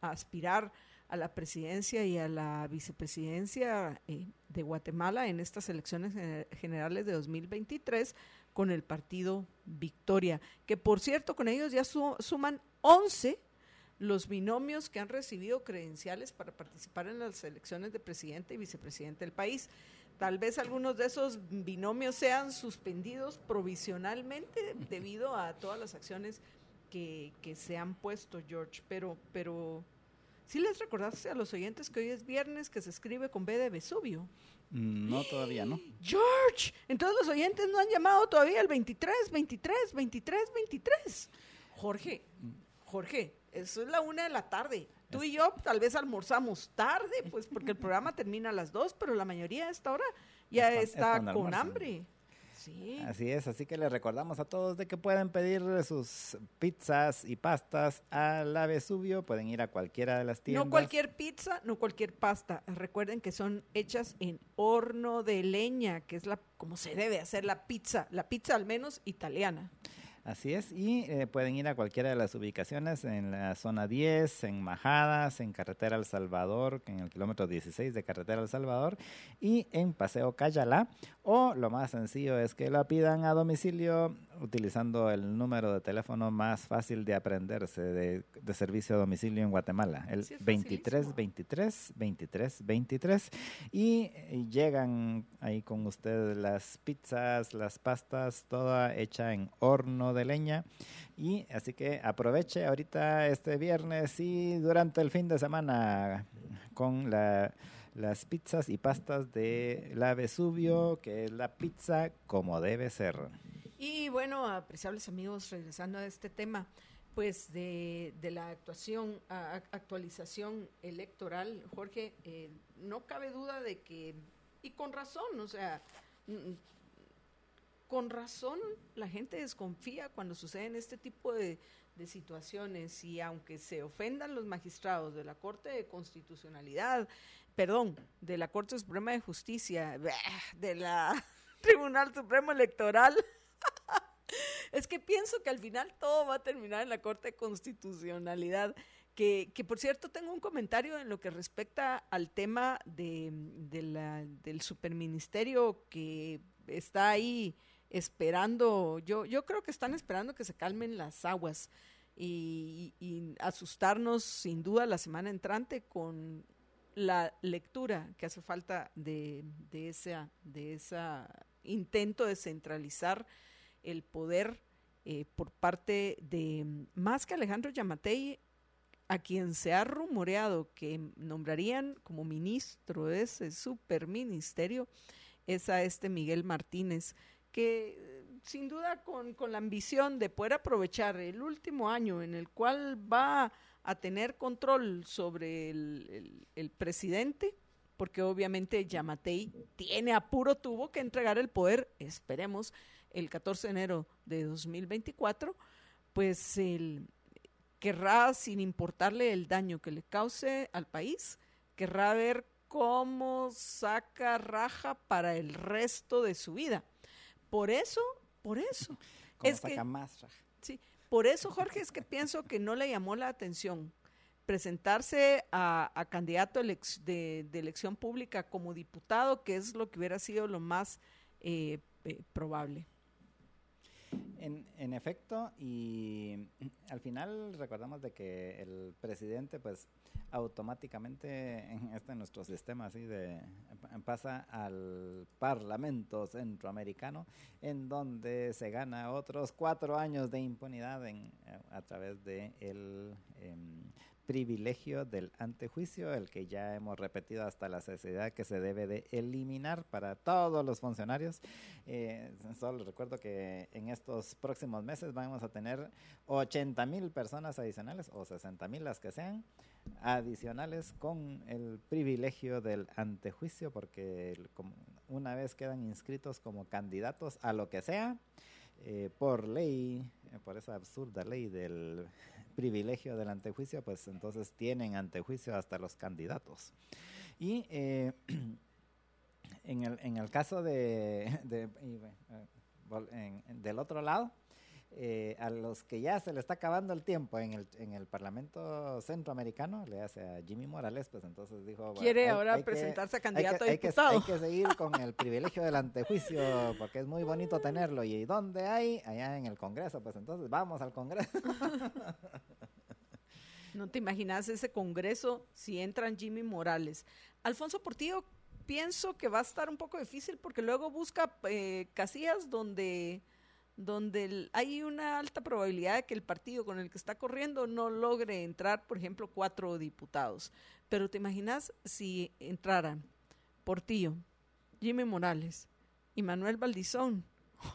aspirar a la presidencia y a la vicepresidencia de Guatemala en estas elecciones generales de 2023 con el partido Victoria, que por cierto con ellos ya suman 11 los binomios que han recibido credenciales para participar en las elecciones de presidente y vicepresidente del país. Tal vez algunos de esos binomios sean suspendidos provisionalmente debido a todas las acciones que, se han puesto, George, pero, pero ¿sí les recordaste a los oyentes que hoy es viernes que se escribe con B de Vesubio? Mm, no, todavía no. George, entonces los oyentes no han llamado todavía el 23, 23, 23, 23. Jorge, Jorge, eso es la una de la tarde. Tú y yo tal vez almorzamos tarde, pues porque el programa termina a las dos, pero la mayoría de esta hora ya está, con hambre. Sí. Así es, así que les recordamos a todos de que pueden pedir sus pizzas y pastas a la Vesubio, pueden ir a cualquiera de las tiendas. No cualquier pizza, no cualquier pasta. Recuerden que son hechas en horno de leña, que es la como se debe hacer la pizza, la pizza al menos italiana. Así es, y eh, pueden ir a cualquiera de las ubicaciones en la zona 10, en Majadas, en Carretera El Salvador, en el kilómetro 16 de Carretera El Salvador, y en Paseo Cayalá. O lo más sencillo es que la pidan a domicilio utilizando el número de teléfono más fácil de aprenderse de, servicio a domicilio en Guatemala, el 2323 2323 y, y llegan ahí con ustedes las pizzas, las pastas, toda hecha en horno de leña y así que aproveche ahorita este viernes y durante el fin de semana con la las pizzas y pastas de la Vesubio, que es la pizza como debe ser. Y bueno, apreciables amigos, regresando a este tema, pues de, la actuación, actualización electoral, Jorge, eh, no cabe duda de que, y con razón, o sea, con razón la gente desconfía cuando suceden este tipo de, de situaciones y aunque se ofendan los magistrados de la Corte de Constitucionalidad, perdón, de la Corte Suprema de Justicia, de la Tribunal Supremo Electoral, es que pienso que al final todo va a terminar en la Corte de Constitucionalidad. Que, que, por cierto tengo un comentario en lo que respecta al tema de, la, del superministerio que está ahí esperando, yo, yo creo que están esperando que se calmen las aguas y, asustarnos sin duda la semana entrante con la lectura que hace falta de, de ese de esa intento de centralizar el poder eh, por parte de más que Alejandro Yamatei, a quien se ha rumoreado que nombrarían como ministro de ese superministerio, es a este Miguel Martínez, sin duda con, la ambición de poder aprovechar el último año en el cual va a tener control sobre el, presidente, porque obviamente Yamatei tiene apuro, tuvo que entregar el poder, esperemos, el 14 de enero de 2024, pues él querrá, sin importarle el daño que le cause al país, querrá ver cómo saca raja para el resto de su vida. Por eso, por eso. es que, más Sí, por eso, Jorge, es que pienso que no le llamó la atención presentarse a, candidato de, elección pública como diputado, que es lo que hubiera sido lo más eh, eh, probable. En, en, efecto, y al final recordamos de que el presidente, pues, automáticamente en este nuestro sistema así de pasa al Parlamento Centroamericano, en donde se gana otros cuatro años de impunidad en, a través de el em, privilegio del antejuicio, el que ya hemos repetido hasta la sociedad que se debe de eliminar para todos los funcionarios. Eh, solo recuerdo que en estos próximos meses vamos a tener 80 mil personas adicionales o 60 mil las que sean adicionales con el privilegio del antejuicio porque una vez quedan inscritos como candidatos a lo que sea, eh, por ley, eh, por esa absurda ley del privilegio del antejuicio, pues entonces tienen antejuicio hasta los candidatos. Y eh, en, el, en el caso de, del otro lado, eh, a los que ya se le está acabando el tiempo en el, en el Parlamento Centroamericano, le hace a Jimmy Morales, pues entonces dijo... Quiere ahora presentarse a candidato a diputado. Hay que, seguir con el privilegio del antejuicio, porque es muy bonito tenerlo. ¿Y dónde hay? Allá en el Congreso, pues entonces vamos al Congreso. No te imaginas ese Congreso si entran Jimmy Morales. Alfonso Portillo pienso que va a estar un poco difícil porque luego busca eh, casillas donde donde hay una alta probabilidad de que el partido con el que está corriendo no logre entrar, por ejemplo, cuatro diputados. Pero te imaginas si entraran Portillo, Jimmy Morales y Manuel Valdizón.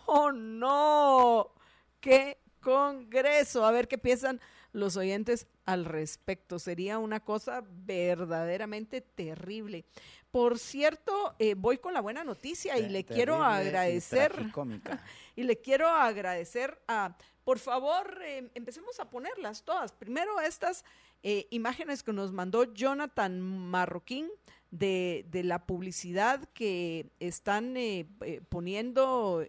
¡Oh, no! ¡Qué congreso! A ver qué piensan los oyentes al respecto. Sería una cosa verdaderamente terrible. Por cierto, eh, voy con la buena noticia y le quiero agradecer. Y, le quiero agradecer a. Por favor, eh, empecemos a ponerlas todas. Primero, estas eh, imágenes que nos mandó Jonathan Marroquín de, de la publicidad que están poniendo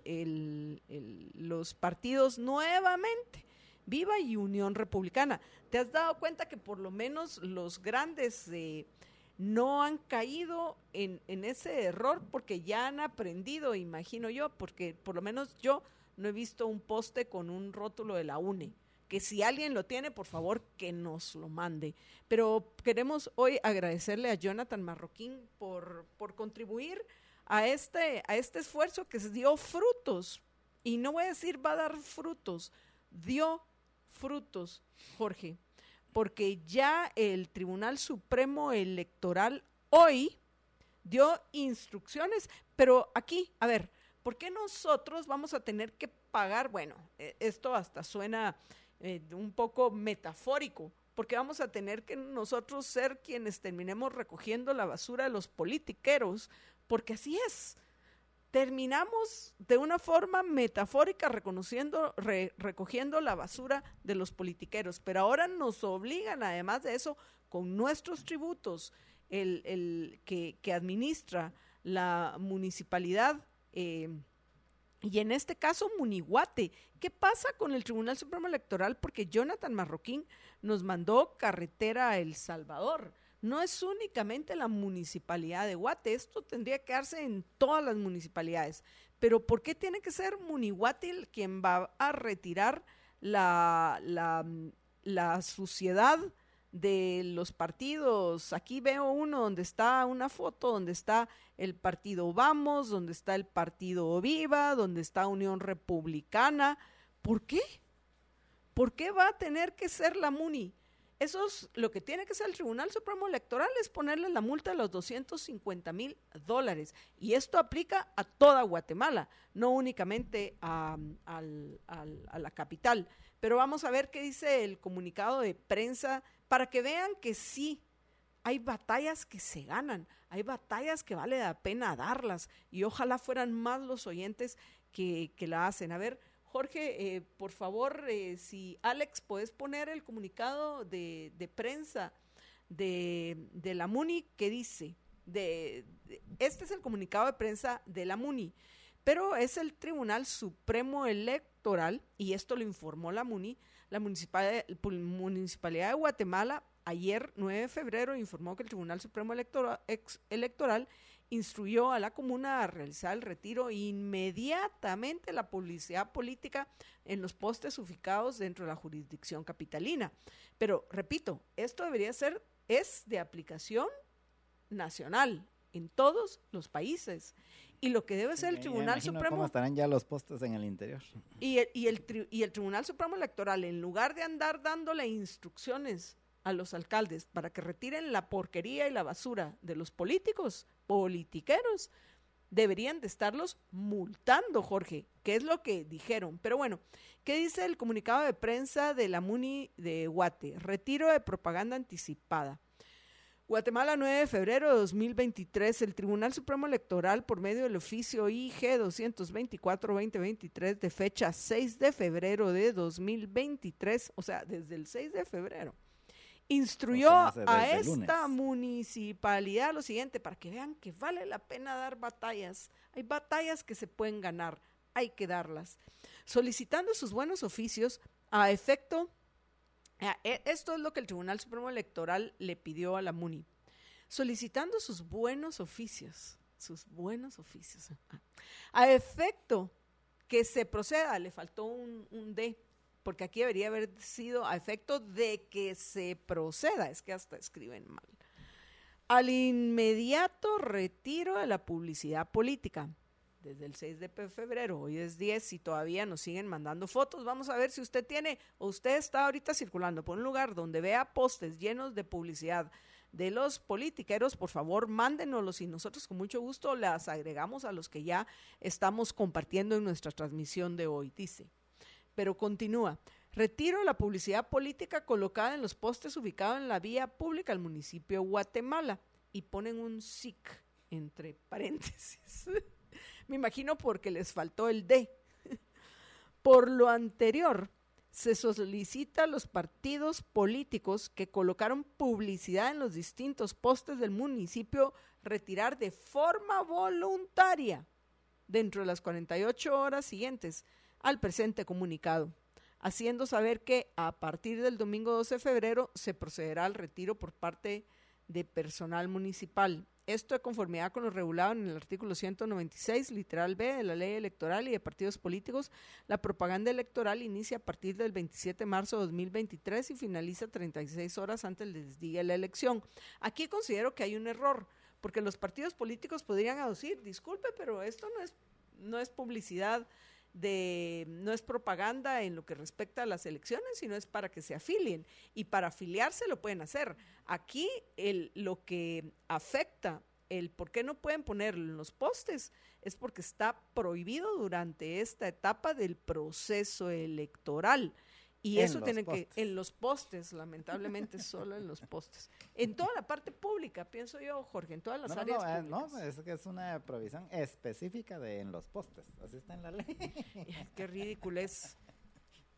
los partidos nuevamente. Viva y Unión Republicana. ¿Te has dado cuenta que por lo menos los grandes no han caído en, ese error porque ya han aprendido, imagino yo, porque por lo menos yo no he visto un poste con un rótulo de la UNE. Que si alguien lo tiene, por favor, que nos lo mande. Pero queremos hoy agradecerle a Jonathan Marroquín por, por contribuir a este, a este esfuerzo que dio frutos. Y no voy a decir va a dar frutos, dio frutos, Jorge porque ya el Tribunal Supremo Electoral hoy dio instrucciones, pero aquí, a ver, ¿por qué nosotros vamos a tener que pagar? Bueno, e, esto hasta suena eh, un poco metafórico, porque vamos a tener que nosotros ser quienes terminemos recogiendo la basura de los politiqueros, porque así es terminamos de una forma metafórica reconociendo, recogiendo la basura de los politiqueros, pero ahora nos obligan, además de eso, con nuestros tributos, el, que, administra la municipalidad. Eh, y en este caso, Munihuate. ¿Qué pasa con el Tribunal Supremo Electoral? Porque Jonathan Marroquín nos mandó carretera a El Salvador no es únicamente la municipalidad de Guate, esto tendría que darse en todas las municipalidades. Pero ¿por qué tiene que ser Munihuatil quien va a retirar la, la, suciedad de los partidos? Aquí veo uno donde está una foto, donde está el partido Vamos, donde está el partido Viva, donde está Unión Republicana. ¿Por qué? ¿Por qué va a tener que ser la Muni? Eso es lo que tiene que hacer el Tribunal Supremo Electoral, es ponerle la multa de los 250 mil dólares. Y esto aplica a toda Guatemala, no únicamente a, la capital. Pero vamos a ver qué dice el comunicado de prensa para que vean que sí, hay batallas que se ganan, hay batallas que vale la pena darlas y ojalá fueran más los oyentes que, que la hacen. A ver, Jorge, eh, por favor, eh, si Alex, puedes poner el comunicado de, prensa de, la MUNI que dice, de, este es el comunicado de prensa de la MUNI, pero es el Tribunal Supremo Electoral, y esto lo informó la MUNI, la Municipalidad, Municipalidad de Guatemala ayer 9 de febrero informó que el Tribunal Supremo Electoral, Electoral instruyó a la comuna a realizar el retiro inmediatamente la publicidad política en los postes ubicados dentro de la jurisdicción capitalina. Pero, repito, esto debería ser, es de aplicación nacional en todos los países. Y lo que debe ser el Tribunal Supremo. ¿Cómo estarán ya los postes en el interior? Y el, y, el, y el Tribunal Supremo Electoral, en lugar de andar dándole instrucciones a los alcaldes para que retiren la porquería y la basura de los políticos, politiqueros, deberían de estarlos multando, Jorge, que es lo que dijeron. Pero bueno, ¿qué dice el comunicado de prensa de la MUNI de Guate? Retiro de propaganda anticipada. Guatemala, 9 de febrero de 2023, el Tribunal Supremo Electoral, por medio del oficio IG 224-2023 de fecha 6 de febrero de 2023, o sea, desde el 6 de febrero, instruyó a esta municipalidad lo siguiente, para que vean que vale la pena dar batallas. Hay batallas que se pueden ganar, hay que darlas. Solicitando sus buenos oficios a efecto, e, esto es lo que el Tribunal Supremo Electoral le pidió a la MUNI, solicitando sus buenos oficios, sus buenos oficios, a efecto que se proceda, le faltó un, un D, porque aquí debería haber sido a efecto de que se proceda, es que hasta escriben mal. Al inmediato retiro de la publicidad política. Desde el 6 de febrero, hoy es 10 y todavía nos siguen mandando fotos. Vamos a ver si usted tiene o usted está ahorita circulando por un lugar donde vea postes llenos de publicidad de los politiqueros, por favor, mándenoslos y nosotros con mucho gusto las agregamos a los que ya estamos compartiendo en nuestra transmisión de hoy. Dice, pero continúa. Retiro la publicidad política colocada en los postes ubicados en la vía pública del municipio de Guatemala y ponen un SIC entre paréntesis. Me imagino porque les faltó el D. Por lo anterior, se solicita a los partidos políticos que colocaron publicidad en los distintos postes del municipio retirar de forma voluntaria dentro de las 48 horas siguientes al presente comunicado, haciendo saber que a partir del domingo 12 de febrero se procederá al retiro por parte de personal municipal. Esto de conformidad con lo regulado en el artículo 196, literal B de la ley electoral y de partidos políticos. La propaganda electoral inicia a partir del 27 de marzo de 2023 y finaliza 36 horas antes del día de la elección. Aquí considero que hay un error, porque los partidos políticos podrían aducir, disculpe, pero esto no es, no es publicidad de no es propaganda en lo que respecta a las elecciones, sino es para que se afilien y para afiliarse lo pueden hacer. Aquí el, lo que afecta el por qué no pueden ponerlo en los postes es porque está prohibido durante esta etapa del proceso electoral Y eso tiene que, en los postes, lamentablemente, solo en los postes. En toda la parte pública, pienso yo, Jorge, en todas las áreas no, eh, públicas. No, es que es una provisión específica de en los postes, así está en la ley. Qué ridículo es.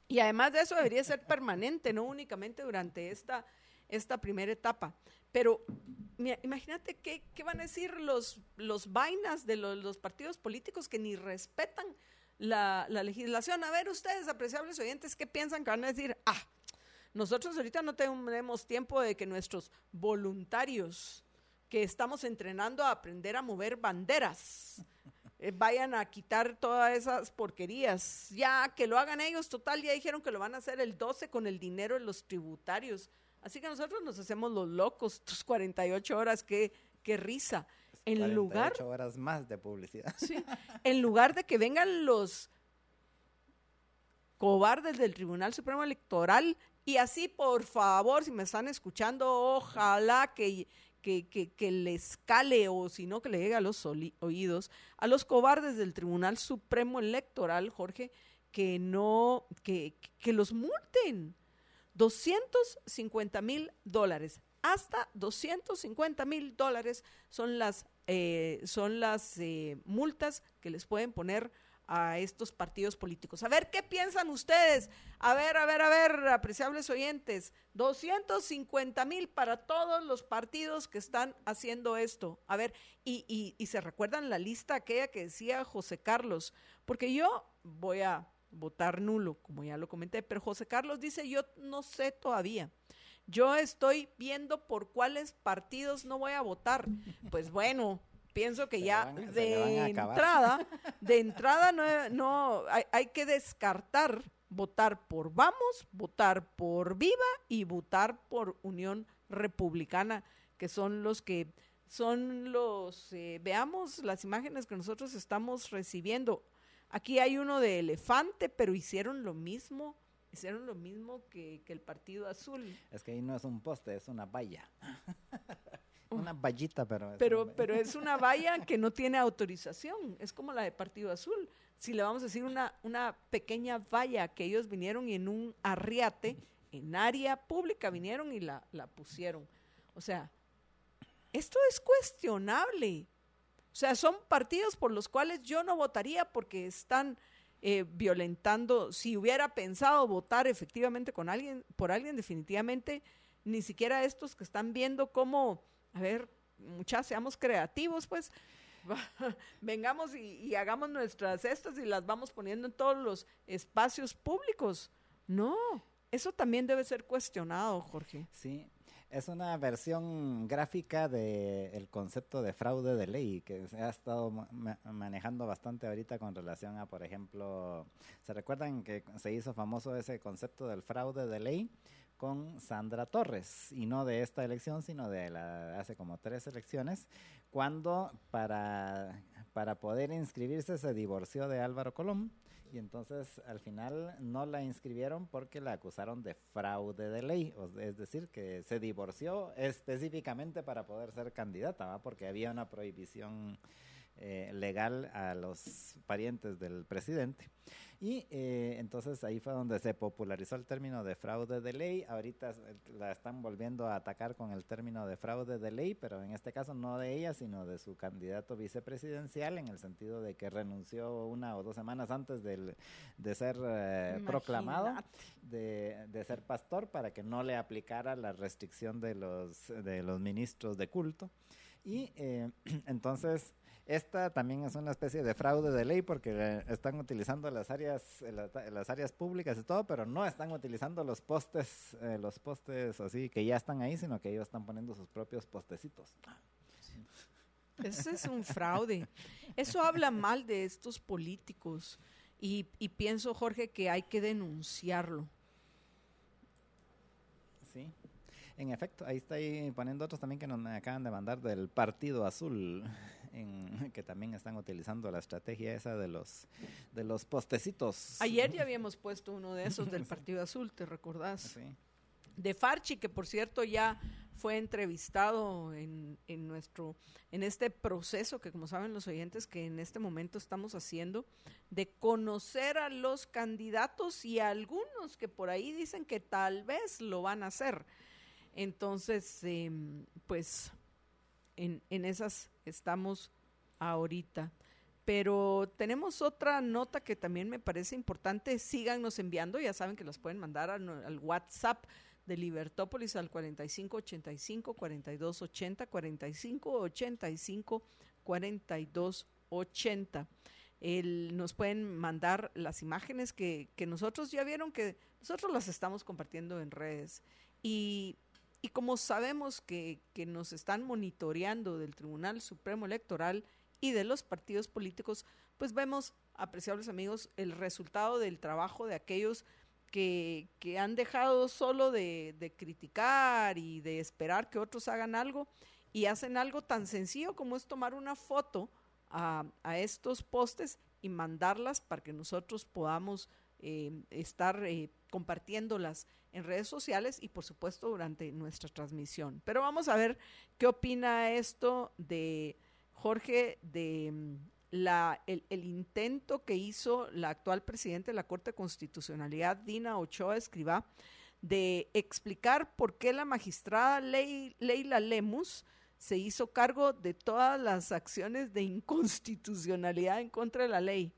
Y además de eso debería ser permanente, no únicamente durante esta, esta primera etapa. Pero imagínate qué, qué, van a decir los, los vainas de los, los partidos políticos que ni respetan la, legislación. A ver, ustedes, apreciables oyentes, ¿qué piensan que van a decir? Ah, nosotros ahorita no tenemos tiempo de que nuestros voluntarios que estamos entrenando a aprender a mover banderas eh, vayan a quitar todas esas porquerías. Ya que lo hagan ellos, total, ya dijeron que lo van a hacer el 12 con el dinero de los tributarios. Así que nosotros nos hacemos los locos, tus 48 horas, qué, qué risa en lugar horas más de publicidad. Sí, en lugar de que vengan los cobardes del Tribunal Supremo Electoral y así, por favor, si me están escuchando, ojalá que, que, que, les cale o si no que le llegue a los oídos a los cobardes del Tribunal Supremo Electoral, Jorge, que no, que, que los multen. 250 mil dólares hasta 250 mil dólares son las, eh, son las eh, multas que les pueden poner a estos partidos políticos. A ver, ¿qué piensan ustedes? A ver, a ver, a ver, apreciables oyentes, 250 mil para todos los partidos que están haciendo esto. A ver, y, y, y se recuerdan la lista aquella que decía José Carlos, porque yo voy a votar nulo, como ya lo comenté, pero José Carlos dice, yo no sé todavía. Yo estoy viendo por cuáles partidos no voy a votar. Pues bueno, pienso que ya de entrada, de entrada no, no hay, hay, que descartar votar por Vamos, votar por Viva y votar por Unión Republicana, que son los que son los, eh, veamos las imágenes que nosotros estamos recibiendo. Aquí hay uno de elefante, pero hicieron lo mismo hicieron lo mismo que, el Partido Azul. Es que ahí no es un poste, es una valla. una vallita, pero... Es pero, pero es una valla que no tiene autorización, es como la de Partido Azul. Si le vamos a decir una, una pequeña valla que ellos vinieron y en un arriate, en área pública vinieron y la, la pusieron. O sea, esto es cuestionable. O sea, son partidos por los cuales yo no votaría porque están eh, violentando, si hubiera pensado votar efectivamente con alguien, por alguien, definitivamente, ni siquiera estos que están viendo cómo, a ver, muchas seamos creativos, pues, vengamos y, hagamos nuestras estas y las vamos poniendo en todos los espacios públicos. No, eso también debe ser cuestionado, Jorge. Sí, es una versión gráfica del concepto de fraude de ley que se ha estado manejando bastante ahorita con relación a, por ejemplo, ¿se recuerdan que se hizo famoso ese concepto del fraude de ley? con Sandra Torres, y no de esta elección, sino de la, hace como tres elecciones, cuando para, para poder inscribirse se divorció de Álvaro Colón y entonces al final no la inscribieron porque la acusaron de fraude de ley, es decir, que se divorció específicamente para poder ser candidata, porque había una prohibición eh, legal a los parientes del presidente. Y eh, entonces ahí fue donde se popularizó el término de fraude de ley. Ahorita la están volviendo a atacar con el término de fraude de ley, pero en este caso no de ella, sino de su candidato vicepresidencial, en el sentido de que renunció una o dos semanas antes de ser eh, proclamado, de, de, ser pastor, para que no le aplicara la restricción de los, de los ministros de culto. Y eh, entonces esta también es una especie de fraude de ley porque eh, están utilizando las áreas, las áreas públicas y todo, pero no están utilizando los postes, eh, los postes así que ya están ahí, sino que ellos están poniendo sus propios postecitos. Ese es un fraude. Eso habla mal de estos políticos y, y pienso, Jorge, que hay que denunciarlo. Sí. En efecto, ahí está ahí poniendo otros también que nos acaban de mandar del Partido Azul que también están utilizando la estrategia esa de los, de los postecitos. Ayer ya habíamos puesto uno de esos del Partido Azul, ¿te recordás? Sí. De Farchi, que por cierto ya fue entrevistado en, en, nuestro, en este proceso que como saben los oyentes que en este momento estamos haciendo de conocer a los candidatos y a algunos que por ahí dicen que tal vez lo van a hacer. Entonces, em, pues en, en esas estamos ahorita. Pero tenemos otra nota que también me parece importante. Síganos enviando, ya saben que las pueden mandar al WhatsApp de Libertópolis al 4585 4280 4585 4280. El, nos pueden mandar las imágenes que, que, nosotros ya vieron que nosotros las estamos compartiendo en redes. Y, y como sabemos que, que nos están monitoreando del Tribunal Supremo Electoral, y de los partidos políticos, pues vemos, apreciables amigos, el resultado del trabajo de aquellos que, que han dejado solo de, de, criticar y de esperar que otros hagan algo y hacen algo tan sencillo como es tomar una foto a, a estos postes y mandarlas para que nosotros podamos eh, estar eh, compartiéndolas en redes sociales y por supuesto durante nuestra transmisión. Pero vamos a ver qué opina esto de Jorge, de mm, la, el, intento que hizo la actual presidenta de la Corte Constitucionalidad, Dina Ochoa Escribá, de explicar por qué la magistrada Leila Lemus se hizo cargo de todas las acciones de inconstitucionalidad en contra de la ley,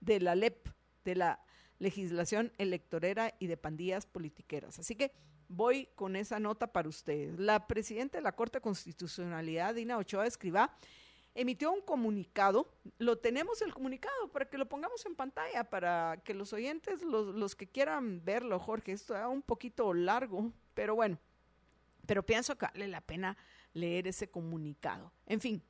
de la LEP, de la legislación electorera y de pandillas politiqueras. Así que voy con esa nota para ustedes. La presidenta de la Corte de Constitucionalidad, Dina Ochoa Escribá, emitió un comunicado. Lo tenemos el comunicado para que lo pongamos en pantalla, para que los oyentes, los, los que quieran verlo, Jorge, esto es un poquito largo, pero bueno, pero pienso que vale la pena leer ese comunicado. En fin,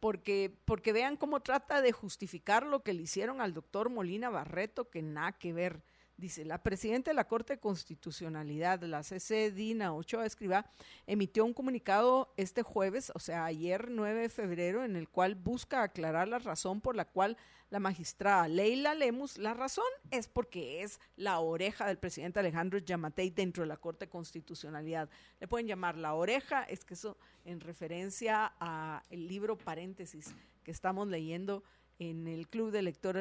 porque, porque vean cómo trata de justificar lo que le hicieron al doctor Molina Barreto, que nada que ver Dice, la presidenta de la Corte de Constitucionalidad, la CC Dina Ochoa Escriba, emitió un comunicado este jueves, o sea, ayer 9 de febrero, en el cual busca aclarar la razón por la cual la magistrada Leila Lemus, la razón es porque es la oreja del presidente Alejandro Yamatei dentro de la Corte de Constitucionalidad. Le pueden llamar la oreja, es que eso en referencia a el libro paréntesis que estamos leyendo en el Club de Lectura,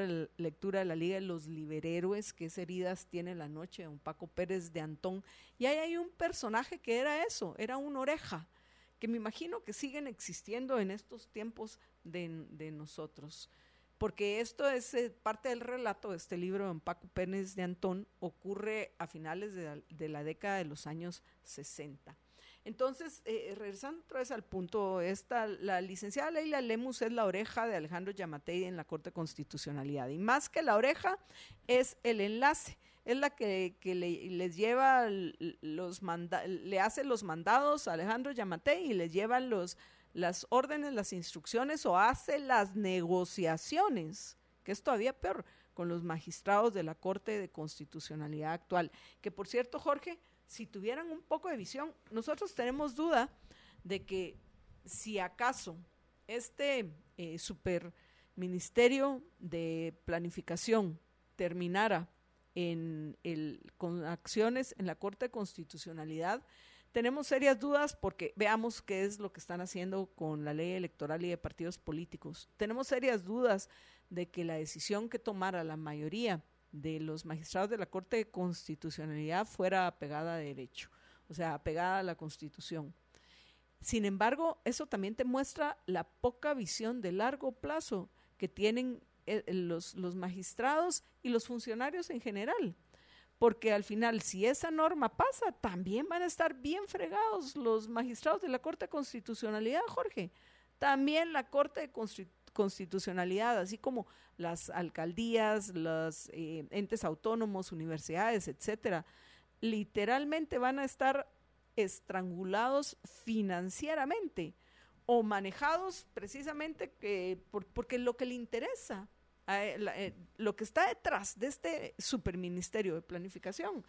de la Liga de los Liberhéroes, que Heridas tiene la noche, un Paco Pérez de Antón. Y ahí hay un personaje que era eso, era una oreja, que me imagino que siguen existiendo en estos tiempos de, nosotros. Porque esto es eh, parte del relato de este libro de Paco Pérez de Antón, ocurre a finales de la década de los años 60. Entonces, eh, regresando otra vez al punto, esta, la licenciada Leila Lemus es la oreja de Alejandro Yamatei en la Corte de Constitucionalidad. Y más que la oreja, es el enlace. Es la que, le, les lleva los le hace los mandados a Alejandro Yamatei y le lleva los, las órdenes, las instrucciones o hace las negociaciones, que es todavía peor, con los magistrados de la Corte de Constitucionalidad actual. Que por cierto, Jorge, si tuvieran un poco de visión, nosotros tenemos duda de que si acaso este eh, super ministerio de planificación terminara en con acciones en la Corte de Constitucionalidad, tenemos serias dudas porque veamos qué es lo que están haciendo con la ley electoral y de partidos políticos. Tenemos serias dudas de que la decisión que tomara la mayoría de los magistrados de la Corte de Constitucionalidad fuera apegada a derecho, o sea, apegada a la Constitución. Sin embargo, eso también te muestra la poca visión de largo plazo que tienen eh, los, los magistrados y los funcionarios en general. Porque al final, si esa norma pasa, también van a estar bien fregados los magistrados de la Corte de Constitucionalidad, Jorge. También la Corte de Constitucionalidad constitucionalidad, así como las alcaldías, los eh, entes autónomos, universidades, etcétera, literalmente van a estar estrangulados financieramente o manejados precisamente que, porque lo que le interesa, eh, lo que está detrás de este superministerio de planificación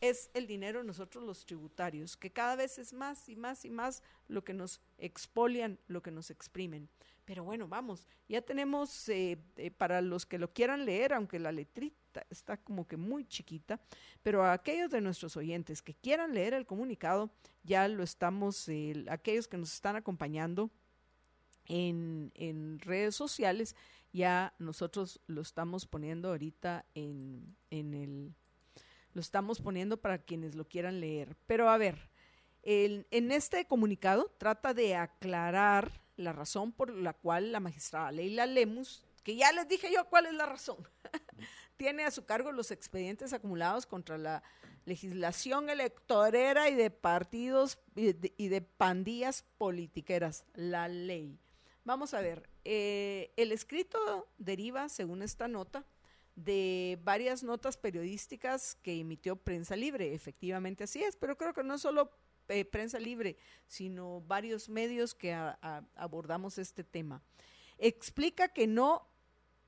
es el dinero de nosotros los tributarios, que cada vez es más y más y más lo que nos expolian, lo que nos exprimen. Pero bueno, vamos, ya tenemos eh, eh, para los que lo quieran leer, aunque la letrita está como que muy chiquita, pero a aquellos de nuestros oyentes que quieran leer el comunicado, ya lo estamos, aquellos que nos están acompañando en, en, redes sociales, ya nosotros lo estamos poniendo ahorita en, en el, lo estamos poniendo para quienes lo quieran leer. Pero a ver, en este comunicado trata de aclarar la razón por la cual la magistrada Leila Lemus, que ya les dije yo cuál es la razón, tiene a su cargo los expedientes acumulados contra la legislación electorera y de partidos y de, pandillas politiqueras, la ley. Vamos a ver, eh, el escrito deriva, según esta nota, de varias notas periodísticas que emitió Prensa Libre. Efectivamente así es, pero creo que no solo eh, prensa libre, sino varios medios que abordamos este tema. Explica que no,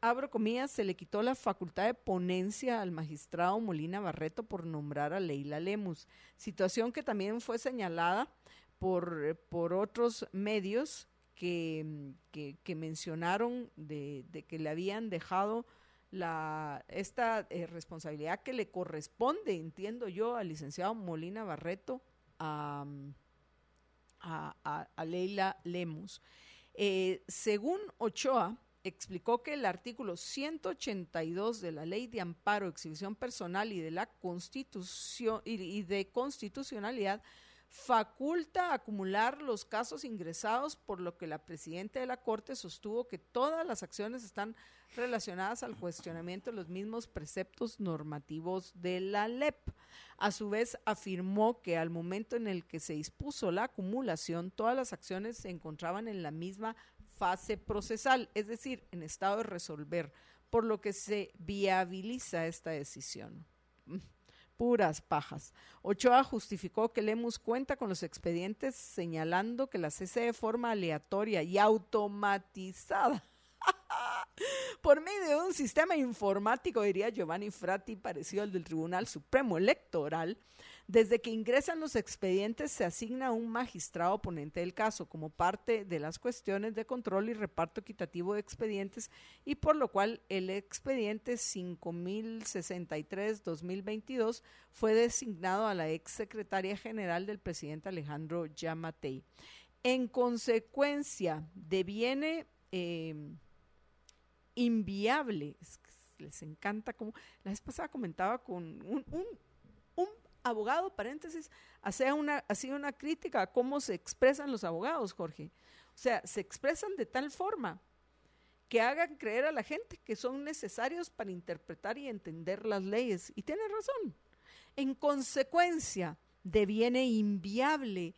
abro comillas, se le quitó la facultad de ponencia al magistrado Molina Barreto por nombrar a Leila Lemus, situación que también fue señalada por, por otros medios que, que, mencionaron de, que le habían dejado la, esta eh, responsabilidad que le corresponde, entiendo yo, al licenciado Molina Barreto a, a, Leila Lemus. Eh, según Ochoa, explicó que el artículo 182 de la Ley de Amparo, Exhibición Personal y de la Constitución y de Constitucionalidad faculta acumular los casos ingresados, por lo que la presidenta de la Corte sostuvo que todas las acciones están relacionadas al cuestionamiento de los mismos preceptos normativos de la LEP. A su vez, afirmó que al momento en el que se dispuso la acumulación, todas las acciones se encontraban en la misma fase procesal, es decir, en estado de resolver, por lo que se viabiliza esta decisión puras pajas. Ochoa justificó que Lemus cuenta con los expedientes señalando que la cese de forma aleatoria y automatizada por medio de un sistema informático, diría Giovanni Frati, parecido al del Tribunal Supremo Electoral, desde que ingresan los expedientes se asigna un magistrado ponente del caso como parte de las cuestiones de control y reparto equitativo de expedientes y por lo cual el expediente 5063-2022 fue designado a la ex secretaria general del presidente Alejandro Yamatei. En consecuencia, deviene eh, inviable, les encanta como, la vez pasada comentaba con un abogado, paréntesis, hacía una, una crítica a cómo se expresan los abogados, Jorge. O sea, se expresan de tal forma que hagan creer a la gente que son necesarios para interpretar y entender las leyes. Y tiene razón. En consecuencia, deviene inviable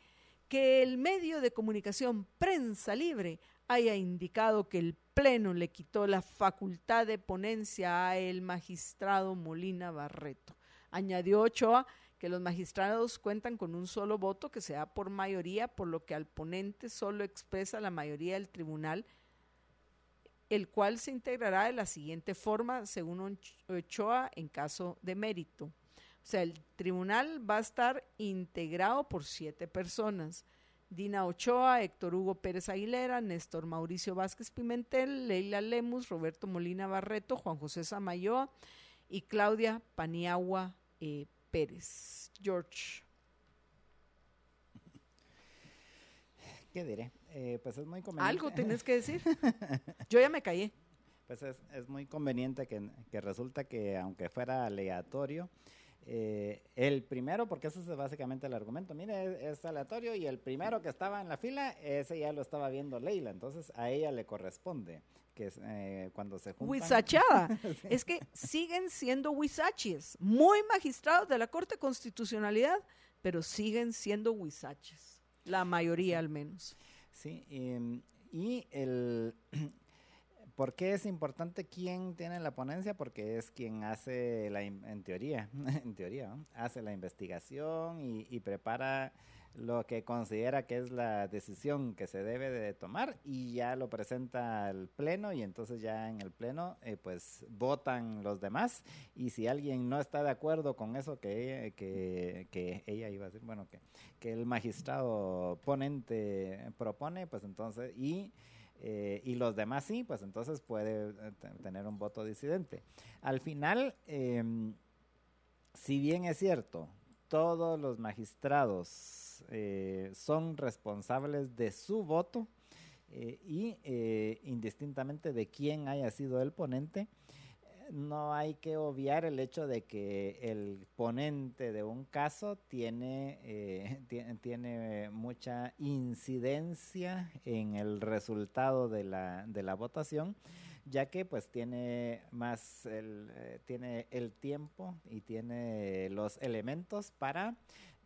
que el medio de comunicación prensa libre haya indicado que el Pleno le quitó la facultad de ponencia a el magistrado Molina Barreto. Añadió Ochoa que los magistrados cuentan con un solo voto que se da por mayoría, por lo que al ponente solo expresa la mayoría del tribunal, el cual se integrará de la siguiente forma, según Ochoa, en caso de mérito. O sea, el tribunal va a estar integrado por siete personas. Dina Ochoa, Héctor Hugo Pérez Aguilera, Néstor Mauricio Vázquez Pimentel, Leila Lemus, Roberto Molina Barreto, Juan José Samayoa y Claudia Paniagua eh, Pérez. George. ¿Qué diré? Eh, pues es muy conveniente. Algo tienes que decir. Yo ya me callé. Pues es, es muy conveniente que, que, resulta que aunque fuera aleatorio, eh, el primero, porque ese es básicamente el argumento, mire, es, aleatorio y el primero que estaba en la fila, ese ya lo estaba viendo Leila, entonces a ella le corresponde que eh, cuando se juntan. Huizachada. Es que siguen siendo huizaches, muy magistrados de la Corte de Constitucionalidad, pero siguen siendo huizaches, la mayoría al menos. Sí, em, y el... ¿Por qué es importante quién tiene la ponencia? Porque es quien hace la, en teoría, en teoría, hace la investigación y, y prepara lo que considera que es la decisión que se debe de tomar y ya lo presenta al pleno y entonces ya en el pleno eh, pues votan los demás y si alguien no está de acuerdo con eso que ella, que, que ella iba a decir, bueno, que, que el magistrado ponente propone, pues entonces y... Eh, y los demás sí, pues entonces puede eh, tener un voto disidente. Al final, em, si bien es cierto, todos los magistrados eh, son responsables de su voto eh, y eh, indistintamente de quién haya sido el ponente, no hay que obviar el hecho de que el ponente de un caso tiene, tiene mucha incidencia en el resultado de la, de la votación ya que pues tiene más el, tiene el tiempo y tiene los elementos para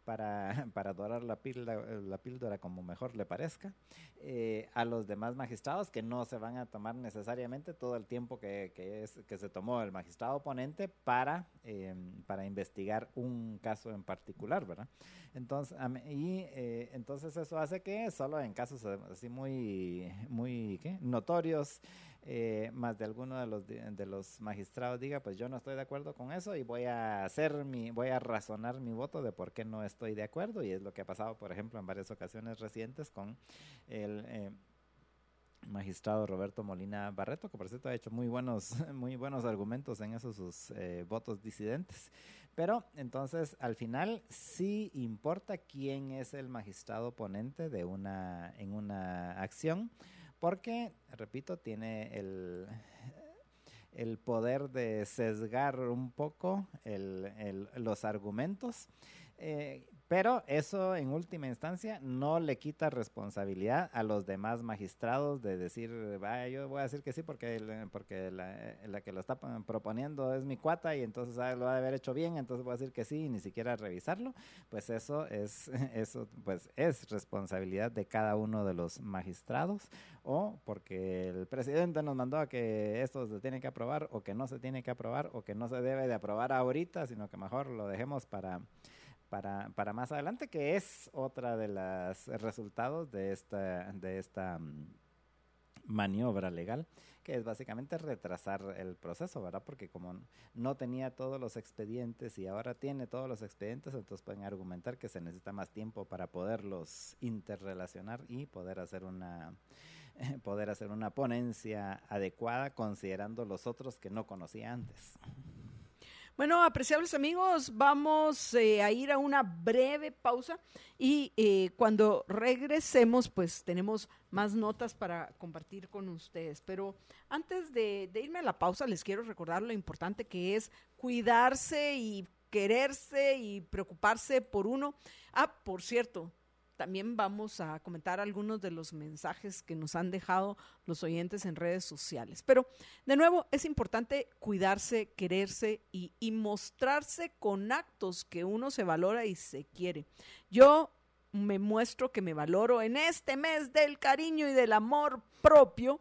para, para dorar la píldora, la píldora como mejor le parezca, eh, a los demás magistrados que no se van a tomar necesariamente todo el tiempo que, que, es, que se tomó el magistrado oponente para, eh, para investigar un caso en particular, ¿verdad? Entonces, y eh, entonces eso hace que solo en casos así muy, muy ¿qué? notorios, eh, más de alguno de los magistrados diga pues yo no estoy de acuerdo con eso y voy a hacer mi voy a razonar mi voto de por qué no estoy de acuerdo y es lo que ha pasado por ejemplo en varias ocasiones recientes con el eh, magistrado Roberto Molina Barreto, que por cierto ha hecho muy buenos, muy buenos argumentos en esos sus eh, votos disidentes. Pero entonces, al final, sí importa quién es el magistrado ponente de una, en una acción, porque, repito, tiene el, el poder de sesgar un poco los argumentos. Eh, pero eso en última instancia no le quita responsabilidad a los demás magistrados de decir, vaya, yo voy a decir que sí porque, porque la, la que lo está proponiendo es mi cuata y entonces ah, lo va a haber hecho bien, entonces voy a decir que sí y ni siquiera revisarlo. Pues eso es, eso pues es responsabilidad de cada uno de los magistrados o porque el presidente nos mandó a que esto se tiene que aprobar o que no se tiene que aprobar o que no se debe de aprobar ahorita, sino que mejor lo dejemos para para, para más adelante, que es otra de los resultados de esta, de esta mm, maniobra legal, que es básicamente retrasar el proceso, ¿verdad? Porque como no tenía todos los expedientes y ahora tiene todos los expedientes, entonces pueden argumentar que se necesita más tiempo para poderlos interrelacionar y poder hacer una poder hacer una ponencia adecuada considerando los otros que no conocía antes. Bueno, apreciables amigos, vamos eh, a ir a una breve pausa y eh, cuando regresemos, pues tenemos más notas para compartir con ustedes. Pero antes de, de irme a la pausa, les quiero recordar lo importante que es cuidarse y quererse y preocuparse por uno. Ah, por cierto, también vamos a comentar algunos de los mensajes que nos han dejado los oyentes en redes sociales. Pero, de nuevo, es importante cuidarse, quererse y, y mostrarse con actos que uno se valora y se quiere. Yo me muestro que me valoro en este mes del cariño y del amor propio,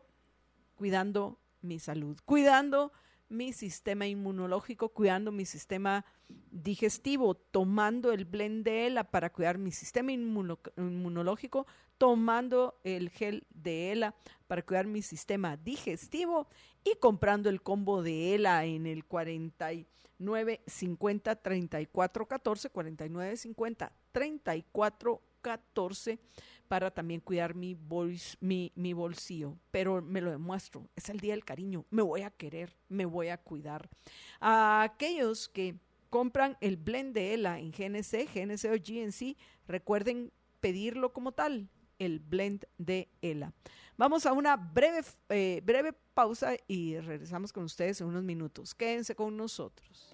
cuidando mi salud, cuidando mi sistema inmunológico, cuidando mi sistema digestivo, tomando el blend de ELA para cuidar mi sistema inmunológico, tomando el gel de ELA para cuidar mi sistema digestivo y comprando el combo de ELA en el 49 50 34 14 49 50 34 14 para también cuidar mi, mi, mi, bolsillo, pero me lo demuestro, es el día del cariño, me voy a querer, me voy a cuidar. A aquellos que compran el blend de ELA en GNC, GNC o GNC, recuerden pedirlo como tal, el blend de ELA. Vamos a una breve, eh, breve pausa y regresamos con ustedes en unos minutos. Quédense con nosotros.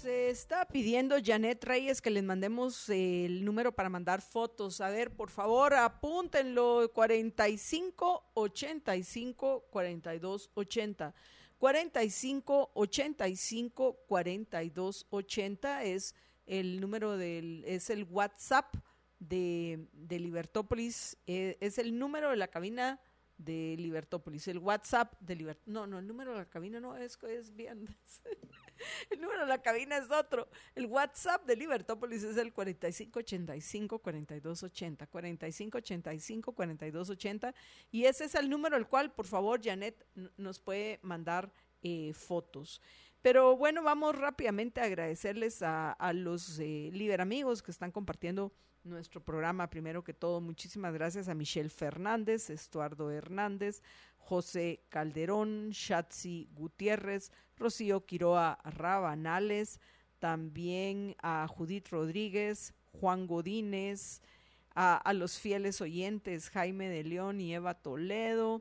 Se está pidiendo Janet Reyes que les mandemos el número para mandar fotos. A ver, por favor, apúntenlo 45 85 42 80. 45 85 42 80 es el número del es el WhatsApp de, de Libertópolis, eh, es el número de la cabina de Libertópolis, el WhatsApp de Libertópolis. No, no, el número de la cabina no es, es bien. El número de la cabina es otro. El WhatsApp de Libertópolis es el 4585-4280. 4585-4280. Y ese es el número al cual, por favor, Janet nos puede mandar eh, fotos. Pero bueno, vamos rápidamente a agradecerles a, los eh, Liberamigos que están compartiendo nuestro programa. Primero que todo, muchísimas gracias a Michelle Fernández, Estuardo Hernández, José Calderón, Shatsi Gutiérrez, Rocío Quiroa Rabanales, también a Judith Rodríguez, Juan Godínez, a, los fieles oyentes Jaime de León y Eva Toledo.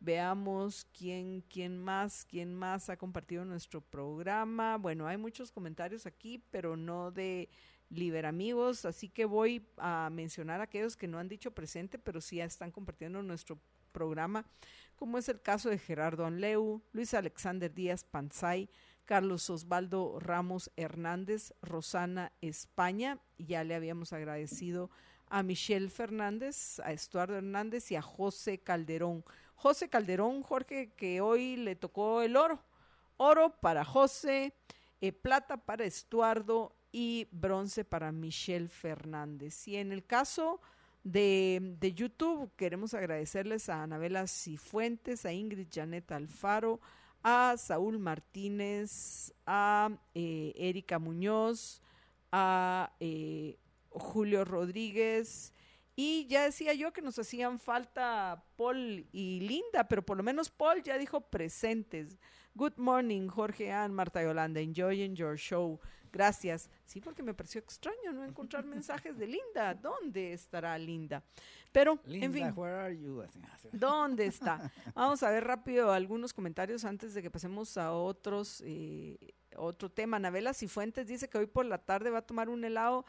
Veamos quién, quién más, quién más ha compartido nuestro programa. Bueno, hay muchos comentarios aquí, pero no de Liberamigos, así que voy a mencionar a aquellos que no han dicho presente, pero sí están compartiendo nuestro programa, como es el caso de Gerardo Anleu, Luis Alexander Díaz Panzay, Carlos Osvaldo Ramos Hernández, Rosana España, ya le habíamos agradecido a Michelle Fernández, a Estuardo Hernández y a José Calderón. José Calderón, Jorge, que hoy le tocó el oro. Oro para José, eh, plata para Estuardo y bronce para Michelle Fernández. Y en el caso de, YouTube, queremos agradecerles a Anabela Cifuentes, a Ingrid Janet Alfaro, a Saúl Martínez, a eh, Erika Muñoz, a eh, Julio Rodríguez. Y ya decía yo que nos hacían falta Paul y Linda, pero por lo menos Paul ya dijo presentes. Good morning, Jorge Ann, Marta Yolanda, enjoying your show. Gracias. Sí, porque me pareció extraño no encontrar mensajes de Linda. ¿Dónde estará Linda? Pero, en fin. ¿Dónde está? Vamos a ver rápido algunos comentarios antes de que pasemos a otros, eh, otro tema. Anabela Cifuentes dice que hoy por la tarde va a tomar un helado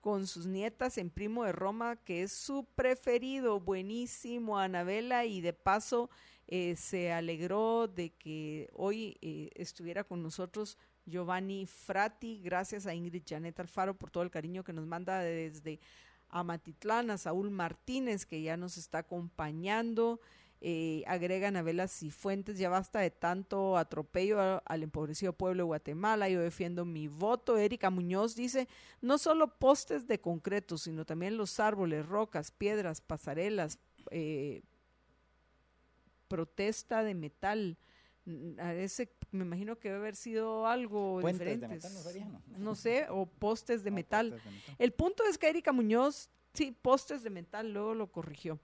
con sus nietas en Primo de Roma, que es su preferido. Buenísimo, Anabela. Y de paso, eh, se alegró de que hoy eh, estuviera con nosotros Giovanni Frati, gracias a Ingrid Janet Alfaro por todo el cariño que nos manda desde Amatitlán, a Saúl Martínez, que ya nos está acompañando. Eh, agregan a Velas y Fuentes, ya basta de tanto atropello al empobrecido pueblo de Guatemala, yo defiendo mi voto. Erika Muñoz dice, no solo postes de concreto, sino también los árboles, rocas, piedras, pasarelas, eh, protesta de metal, ese me imagino que debe haber sido algo diferente. no, sé, o postes de, metal. El punto es que Erika Muñoz, sí, postes de metal, luego lo corrigió.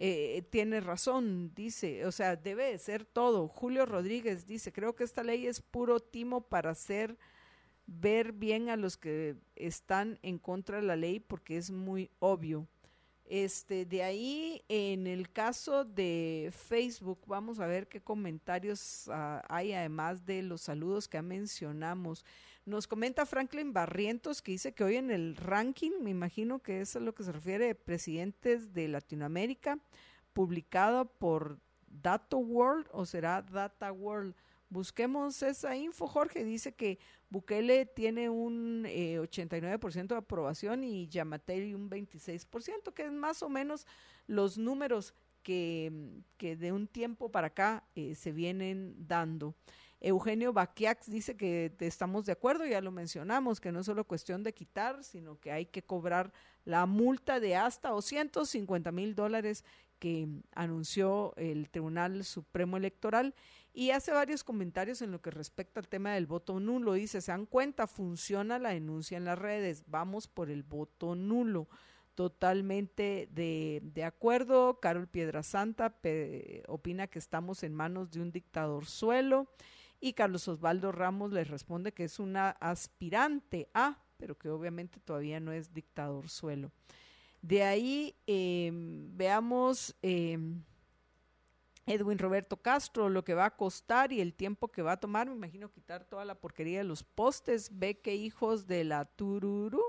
Eh, tiene razón, dice, o sea, debe de ser todo. Julio Rodríguez dice, creo que esta ley es puro timo para hacer ver bien a los que están en contra de la ley porque es muy obvio. Este, de ahí, en el caso de Facebook, vamos a ver qué comentarios ah, hay, además de los saludos que mencionamos. Nos comenta Franklin Barrientos que dice que hoy en el ranking, me imagino que es a lo que se refiere, presidentes de Latinoamérica, publicado por Data World o será Data World Busquemos esa info. Jorge dice que Bukele tiene un 89% eh, de aprobación y Yamatei un 26%, que es más o menos los números que, de un tiempo para acá eh, se vienen dando. Eugenio Baquiax dice que estamos de acuerdo, ya lo mencionamos, que no es solo cuestión de quitar, sino que hay que cobrar la multa de hasta 250 mil dólares que anunció el Tribunal Supremo Electoral y hace varios comentarios en lo que respecta al tema del voto nulo. Dice, se dan cuenta, funciona la denuncia en las redes, vamos por el voto nulo. Totalmente de, de acuerdo. Carol Piedrasanta opina que estamos en manos de un dictador suelo. Y Carlos Osvaldo Ramos le responde que es una aspirante a, pero que obviamente todavía no es dictador suelo. De ahí em, veamos em, Edwin Roberto Castro, lo que va a costar y el tiempo que va a tomar, me imagino quitar toda la porquería de los postes, ve que hijos de la Tururu.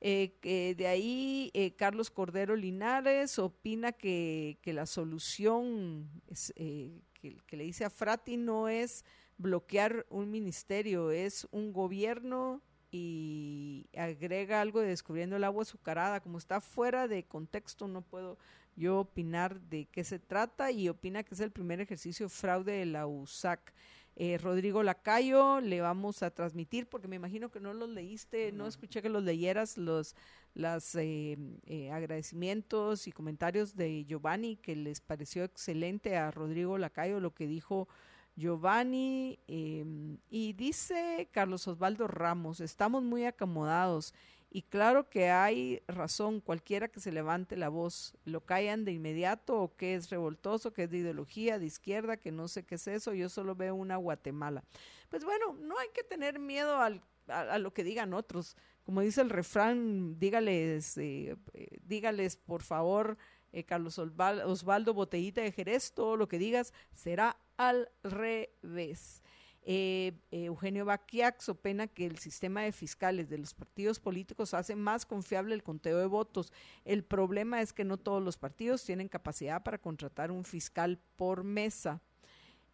Eh, de ahí eh, Carlos Cordero Linares opina que, la solución eh, que, que, le dice a Frati no es bloquear un ministerio, es un gobierno y agrega algo de descubriendo el agua azucarada, como está fuera de contexto no puedo yo opinar de qué se trata y opina que es el primer ejercicio fraude de la USAC. Eh, Rodrigo Lacayo, le vamos a transmitir, porque me imagino que no los leíste, no escuché que los leyeras, los las, eh, eh, agradecimientos y comentarios de Giovanni, que les pareció excelente a Rodrigo Lacayo lo que dijo Giovanni. Em, y dice Carlos Osvaldo Ramos, estamos muy acomodados. Y claro que hay razón, cualquiera que se levante la voz, lo callan de inmediato o que es revoltoso, que es de ideología, de izquierda, que no sé qué es eso, yo solo veo una Guatemala. Pues bueno, no hay que tener miedo al, a, lo que digan otros. Como dice el refrán, dígales, eh, eh, dígales por favor, eh, Carlos Osvaldo Botellita de Jerez, todo lo que digas será al revés. Eh, eh, Eugenio Baquiax opina que el sistema de fiscales de los partidos políticos hace más confiable el conteo de votos. El problema es que no todos los partidos tienen capacidad para contratar un fiscal por mesa.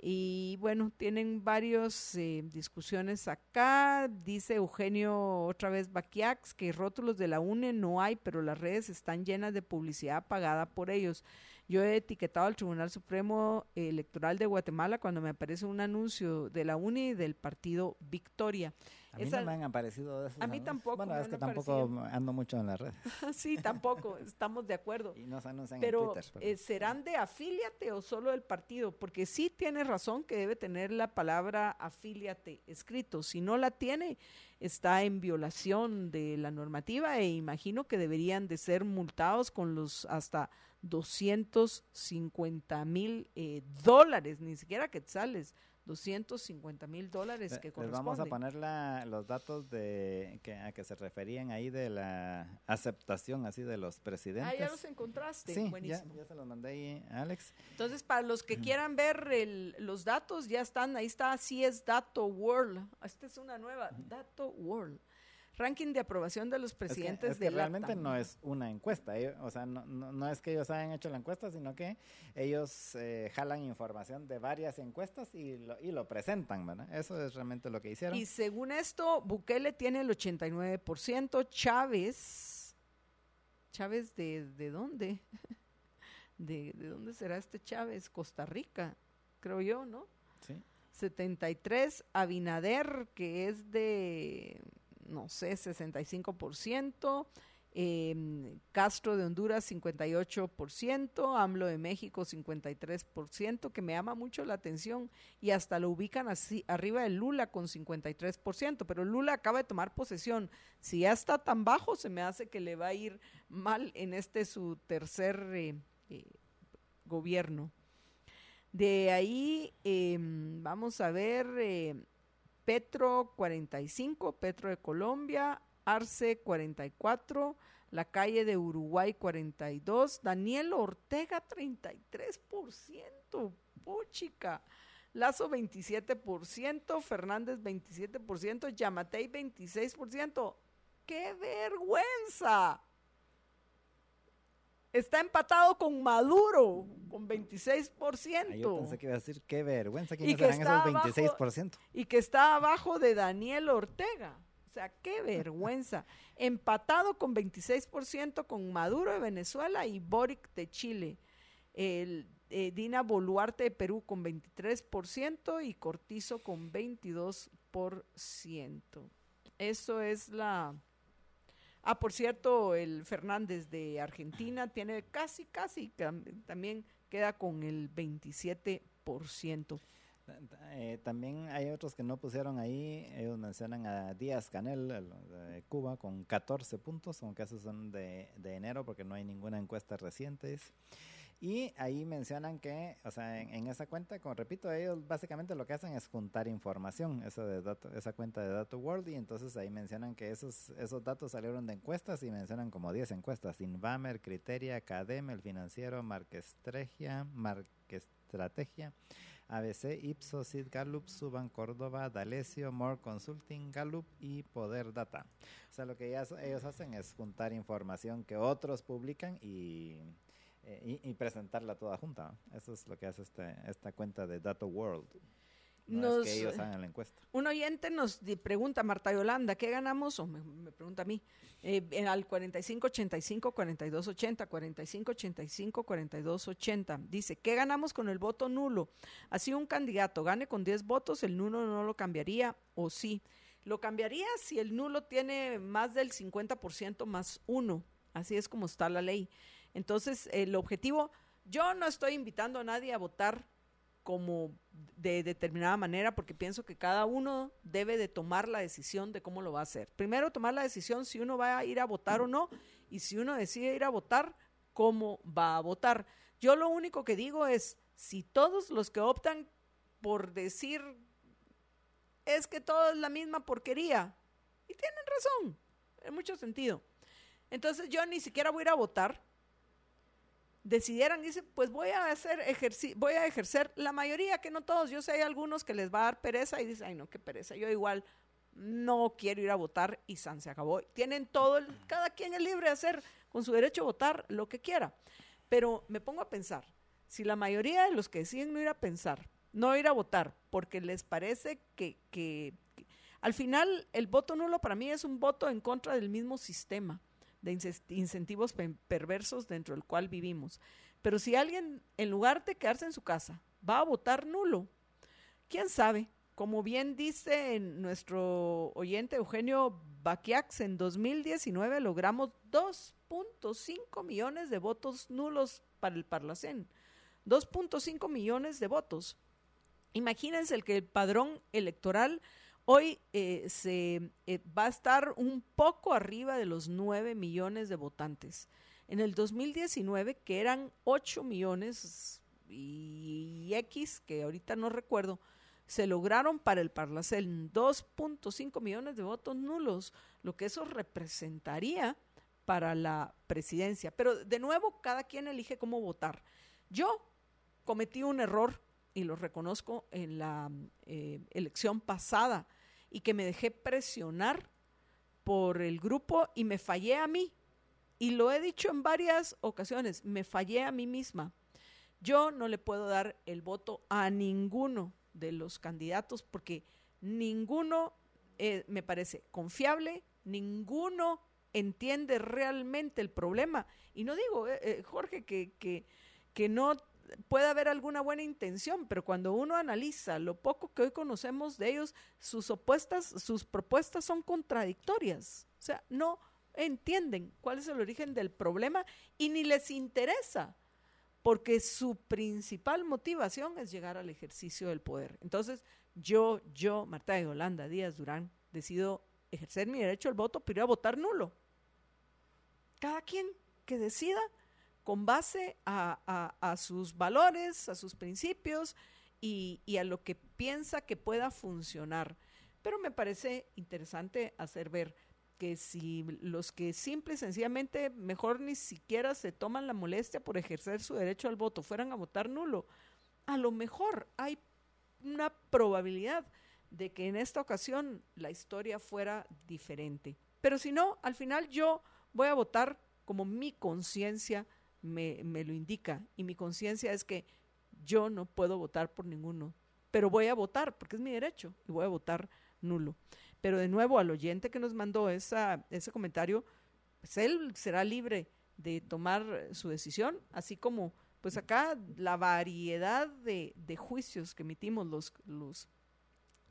Y bueno, tienen varias eh, discusiones acá. Dice Eugenio otra vez Baquiax que rótulos de la UNE no hay, pero las redes están llenas de publicidad pagada por ellos. Yo he etiquetado al Tribunal Supremo Electoral de Guatemala cuando me aparece un anuncio de la UNI del partido Victoria. A mí no me han aparecido A mí tampoco. Bueno, es que tampoco ando mucho en las redes. sí, tampoco, estamos de acuerdo. Y no se anuncian pero, en Twitter. Eh, ¿serán de afíliate o solo del partido? Porque sí tiene razón que debe tener la palabra afíliate escrito. Si no la tiene, está en violación de la normativa e imagino que deberían de ser multados con los hasta 250 mil eh, dólares, ni siquiera quetzales, 250 mil dólares que Les vamos a poner los datos de que, a que se referían ahí de la aceptación así de los presidentes. Ah, ya los encontraste. Sí, Ya, se los mandé ahí, Alex. Entonces, para los que quieran ver los datos, ya están, ahí está, así es Dato World. Esta es una nueva, Dato World ranking de aprobación de los presidentes es que, realmente no es una encuesta, eh, o sea, no, no, es que ellos hayan hecho la encuesta, sino que ellos eh, jalan información de varias encuestas y lo, y lo presentan, ¿verdad? Eso es realmente lo que hicieron. Y según esto, Bukele tiene el 89%, Chávez, Chávez de, de dónde? ¿De, ¿De dónde será este Chávez? Costa Rica, creo yo, ¿no? Sí. 73, Abinader, que es de no sé, 65%, eh, Castro de Honduras 58%, AMLO de México 53%, que me llama mucho la atención y hasta lo ubican así arriba de Lula con 53%, pero Lula acaba de tomar posesión. Si ya está tan bajo, se me hace que le va a ir mal en este su tercer eh, eh, gobierno. De ahí em, vamos a ver eh, Petro 45, Petro de Colombia, Arce 44, La Calle de Uruguay 42, Daniel Ortega 33%, puchica. Lazo 27%, Fernández 27%, Yamatei 26%. ¡Qué vergüenza! Está empatado con Maduro, con 26%. yo pensé que iba a decir, qué vergüenza, ¿quiénes serán esos 26%? y que está abajo de Daniel Ortega. O sea, qué vergüenza. Empatado con 26% con Maduro de Venezuela y Boric de Chile. El, eh, Dina Boluarte de Perú con 23% y Cortizo con 22%. Eso es la, Ah, por cierto, el Fernández de Argentina tiene casi, casi, también queda con el 27%. Eh, también hay otros que no pusieron ahí, ellos mencionan a Díaz Canel de Cuba con 14 puntos, aunque esos son de enero porque no hay ninguna encuesta reciente. Y ahí mencionan que, o sea, en, esa cuenta, como repito, ellos básicamente lo que hacen es juntar información, eso de dato, esa cuenta de Dato World, y entonces ahí mencionan que esos, esos datos salieron de encuestas y mencionan como 10 encuestas, Invamer, Criteria, Cadem, El Financiero, Marquestrategia, Marquestrategia, ABC, Ipsos, Sid Gallup, Suban Córdoba, Dalesio, More Consulting, Gallup y Poder Data. O sea, lo que ellos hacen es juntar información que otros publican y eh, y, presentarla toda junta. Eso es lo que hace este, esta cuenta de Data World. No es que ellos hagan la encuesta. Un oyente nos pregunta, Marta Yolanda, ¿qué ganamos? O me, pregunta a mí, eh, al 4585-4280, 4585-4280. Dice, ¿qué ganamos con el voto nulo? Así un candidato gane con 10 votos, el nulo no lo cambiaría o sí. Lo cambiaría si el nulo tiene más del 50% más uno. Así es como está la ley. Entonces, el objetivo, yo no estoy invitando a nadie a votar como de determinada manera porque pienso que cada uno debe de tomar la decisión de cómo lo va a hacer. Primero tomar la decisión si uno va a ir a votar o no y si uno decide ir a votar, cómo va a votar. Yo lo único que digo es, si todos los que optan por decir es que todo es la misma porquería, y tienen razón, en mucho sentido. Entonces yo ni siquiera voy a ir a votar decidieran, dice, pues voy a hacer voy a ejercer la mayoría, que no todos, yo sé hay algunos que les va a dar pereza y dicen, ay no, qué pereza, yo igual no quiero ir a votar y San se acabó. Tienen todo, el, cada quien es libre de hacer con su derecho a votar lo que quiera. Pero me pongo a pensar, si la mayoría de los que deciden no ir a pensar, no ir a votar, porque les parece que, que al final el voto nulo para mí es un voto en contra del mismo sistema de incentivos perversos dentro del cual vivimos. Pero si alguien, en lugar de quedarse en su casa, va a votar nulo, quién sabe. Como bien dice nuestro oyente Eugenio Baquiax, en 2019 logramos 2.5 millones de votos nulos para el Parlacén. 2.5 millones de votos. Imagínense el que el padrón electoral Hoy eh, se eh, va a estar un poco arriba de los 9 millones de votantes. En el 2019, que eran 8 millones y X, que ahorita no recuerdo, se lograron para el Parlacel 2.5 millones de votos nulos, lo que eso representaría para la presidencia. Pero de nuevo, cada quien elige cómo votar. Yo cometí un error y lo reconozco en la eh, elección pasada y que me dejé presionar por el grupo y me fallé a mí. Y lo he dicho en varias ocasiones, me fallé a mí misma. Yo no le puedo dar el voto a ninguno de los candidatos porque ninguno eh, me parece confiable, ninguno entiende realmente el problema. Y no digo, eh, eh, Jorge, que, que, que no puede haber alguna buena intención, pero cuando uno analiza lo poco que hoy conocemos de ellos, sus opuestas, sus propuestas son contradictorias. O sea, no entienden cuál es el origen del problema y ni les interesa, porque su principal motivación es llegar al ejercicio del poder. Entonces, yo, yo, Marta de Holanda, Díaz Durán, decido ejercer mi derecho al voto, pero a votar nulo. Cada quien que decida con base a, sus valores, a sus principios y, a lo que piensa que pueda funcionar. Pero me parece interesante hacer ver que si los que simple y sencillamente mejor ni siquiera se toman la molestia por ejercer su derecho al voto fueran a votar nulo, a lo mejor hay una probabilidad de que en esta ocasión la historia fuera diferente. Pero si no, al final yo voy a votar como mi conciencia me, me lo indica y mi conciencia es que yo no puedo votar por ninguno, pero voy a votar porque es mi derecho y voy a votar nulo. Pero de nuevo al oyente que nos mandó esa, ese comentario, pues él será libre de tomar su decisión, así como pues acá la variedad de, de juicios que emitimos los, los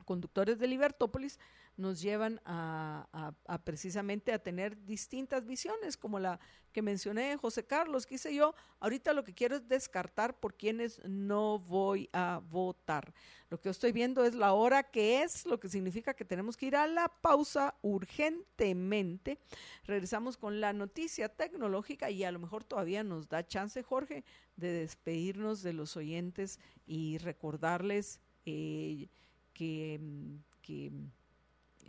conductores de Libertópolis nos llevan a, precisamente a tener distintas visiones, como la que mencioné José Carlos, que hice yo, ahorita lo que quiero es descartar por quienes no voy a votar. Lo que estoy viendo es la hora que es, lo que significa que tenemos que ir a la pausa urgentemente. Regresamos con la noticia tecnológica y a lo mejor todavía nos da chance, Jorge, de despedirnos de los oyentes y recordarles eh, que, que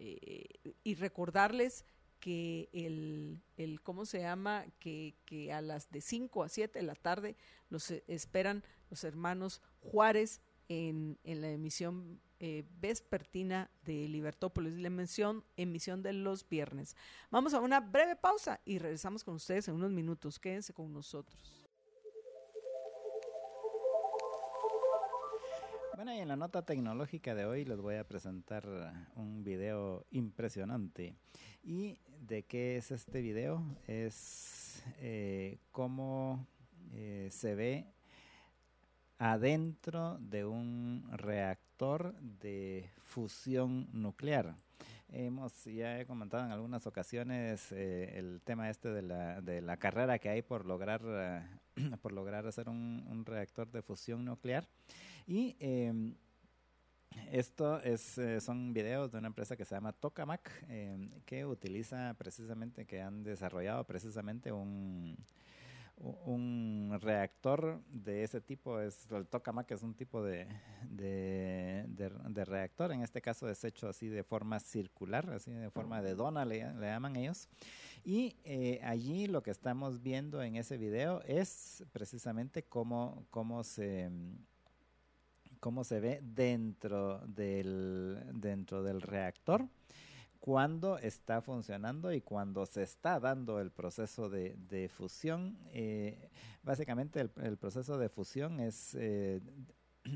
eh, y recordarles que el, el, ¿cómo se llama? Que, que a las de 5 a 7 de la tarde los e, esperan los hermanos Juárez en, en la emisión eh, vespertina de Libertópolis, la emisión, emisión de los viernes. Vamos a una breve pausa y regresamos con ustedes en unos minutos. Quédense con nosotros. Bueno, y en la nota tecnológica de hoy les voy a presentar un video impresionante. ¿Y de qué es este video? Es eh, cómo eh, se ve adentro de un reactor de fusión nuclear. Hemos ya he comentado en algunas ocasiones eh, el tema este de la, de la carrera que hay por lograr eh, por lograr hacer un, reactor de fusión nuclear y em, esto es, eh, son videos de una empresa que se llama Tokamak, em, que utiliza precisamente, que han desarrollado precisamente un, un reactor de ese tipo, es el tokamak es un tipo de, de, reactor, en este caso es hecho así de forma circular, así de forma de dona le, llaman ellos. Y eh, allí lo que estamos viendo en ese video es precisamente cómo, cómo se cómo se ve dentro del, dentro del reactor cuando está funcionando y cuando se está dando el proceso de, de fusión. Eh, básicamente el, el, proceso de fusión es eh,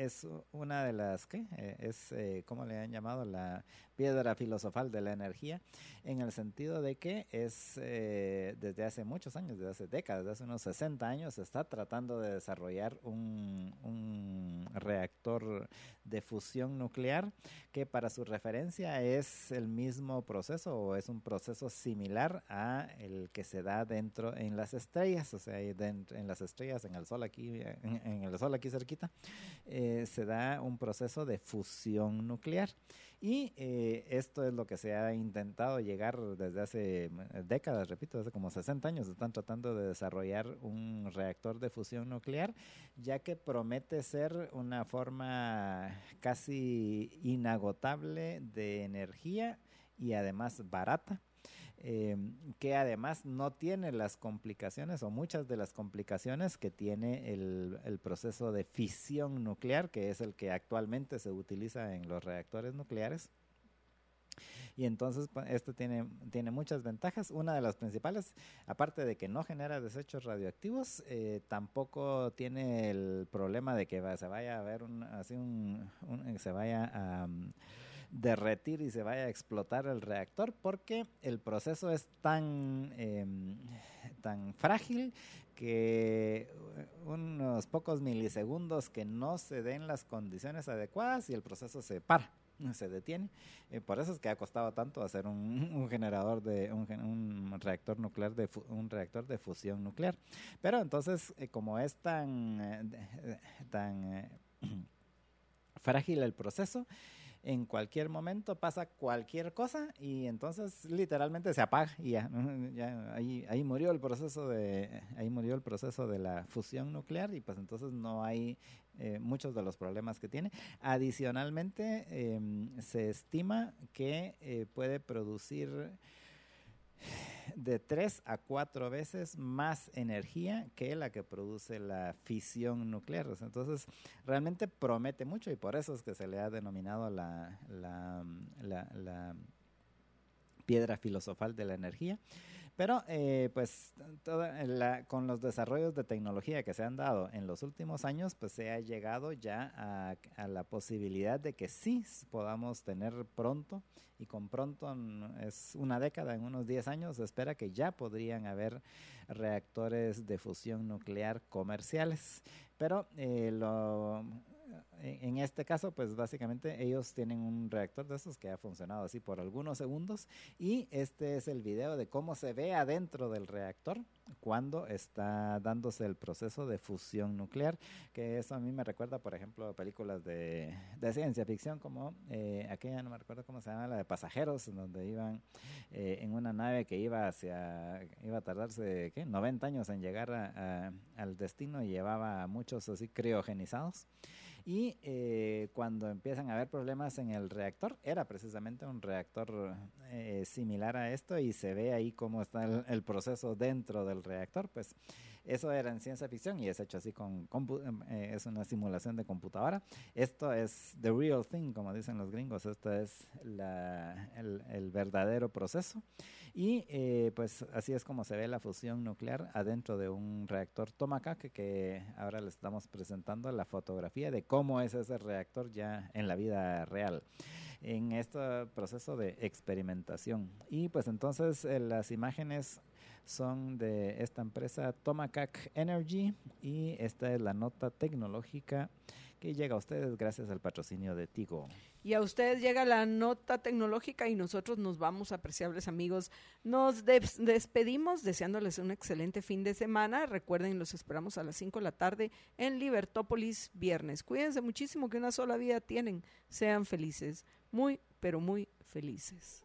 es una de las, ¿qué? Eh, es, eh, ¿cómo le han llamado? La piedra filosofal de la energía, en el sentido de que es eh, desde hace muchos años, desde hace décadas, desde hace unos 60 años, se está tratando de desarrollar un, reactor de fusión nuclear que para su referencia es el mismo proceso o es un proceso similar a el que se da dentro en las estrellas, o sea, en las estrellas, en el sol aquí, en, el sol aquí cerquita. Eh, se da un proceso de fusión nuclear. Y eh, esto es lo que se ha intentado llegar desde hace eh, décadas, repito, hace como 60 años, están tratando de desarrollar un reactor de fusión nuclear, ya que promete ser una forma casi inagotable de energía y además barata eh, que además no tiene las complicaciones o muchas de las complicaciones que tiene el, el, proceso de fisión nuclear, que es el que actualmente se utiliza en los reactores nucleares. Y entonces esto tiene, tiene muchas ventajas. Una de las principales, aparte de que no genera desechos radioactivos, eh, tampoco tiene el problema de que se vaya a ver un, así un, se vaya a derretir y se vaya a explotar el reactor porque el proceso es tan, em, tan frágil que unos pocos milisegundos que no se den las condiciones adecuadas y el proceso se para se detiene. Eh, por eso es que ha costado tanto hacer un, generador de un, reactor nuclear de un reactor de fusión nuclear. Pero entonces, eh, como es tan eh, tan frágil el proceso, en cualquier momento pasa cualquier cosa y entonces literalmente se apaga y ya, ahí, ahí murió el proceso de ahí murió el proceso de la fusión nuclear y pues entonces no hay eh, muchos de los problemas que tiene. Adicionalmente em, se estima que eh, puede producir de tres a cuatro veces más energía que la que produce la fisión nuclear. Entonces, realmente promete mucho y por eso es que se le ha denominado la, la, la piedra filosofal de la energía. Pero eh, pues con los desarrollos de tecnología que se han dado en los últimos años, pues se ha llegado ya a, a la posibilidad de que sí podamos tener pronto, y con pronto es una década, en unos 10 años, se espera que ya podrían haber reactores de fusión nuclear comerciales. Pero eh, lo en este caso, pues básicamente ellos tienen un reactor de esos que ha funcionado así por algunos segundos y este es el video de cómo se ve adentro del reactor cuando está dándose el proceso de fusión nuclear, que eso a mí me recuerda, por ejemplo, películas de, ciencia ficción como eh, aquella, no me recuerdo cómo se llama, la de pasajeros, donde iban eh, en una nave que iba hacia, iba a tardarse, ¿qué? 90 años en llegar al destino y llevaba a muchos así criogenizados. Y eh, cuando empiezan a haber problemas en el reactor, era precisamente un reactor eh, similar a esto y se ve ahí cómo está el, proceso dentro del reactor, pues eso era en ciencia ficción y es hecho así con, eh, es una simulación de computadora. Esto es the real thing, como dicen los gringos, esto es el, verdadero proceso. Y eh, pues así es como se ve la fusión nuclear adentro de un reactor Tomahawk, que ahora les estamos presentando la fotografía de cómo es ese reactor ya en la vida real en este proceso de experimentación. Y pues entonces eh, las imágenes son de esta empresa Tomacac Energy y esta es la nota tecnológica que llega a ustedes gracias al patrocinio de Tigo. Y a ustedes llega la nota tecnológica y nosotros nos vamos, apreciables amigos. Nos despedimos deseándoles un excelente fin de semana. Recuerden, los esperamos a las 5 de la tarde en Libertópolis viernes. Cuídense muchísimo que una sola vida tienen. Sean felices, muy, pero muy felices.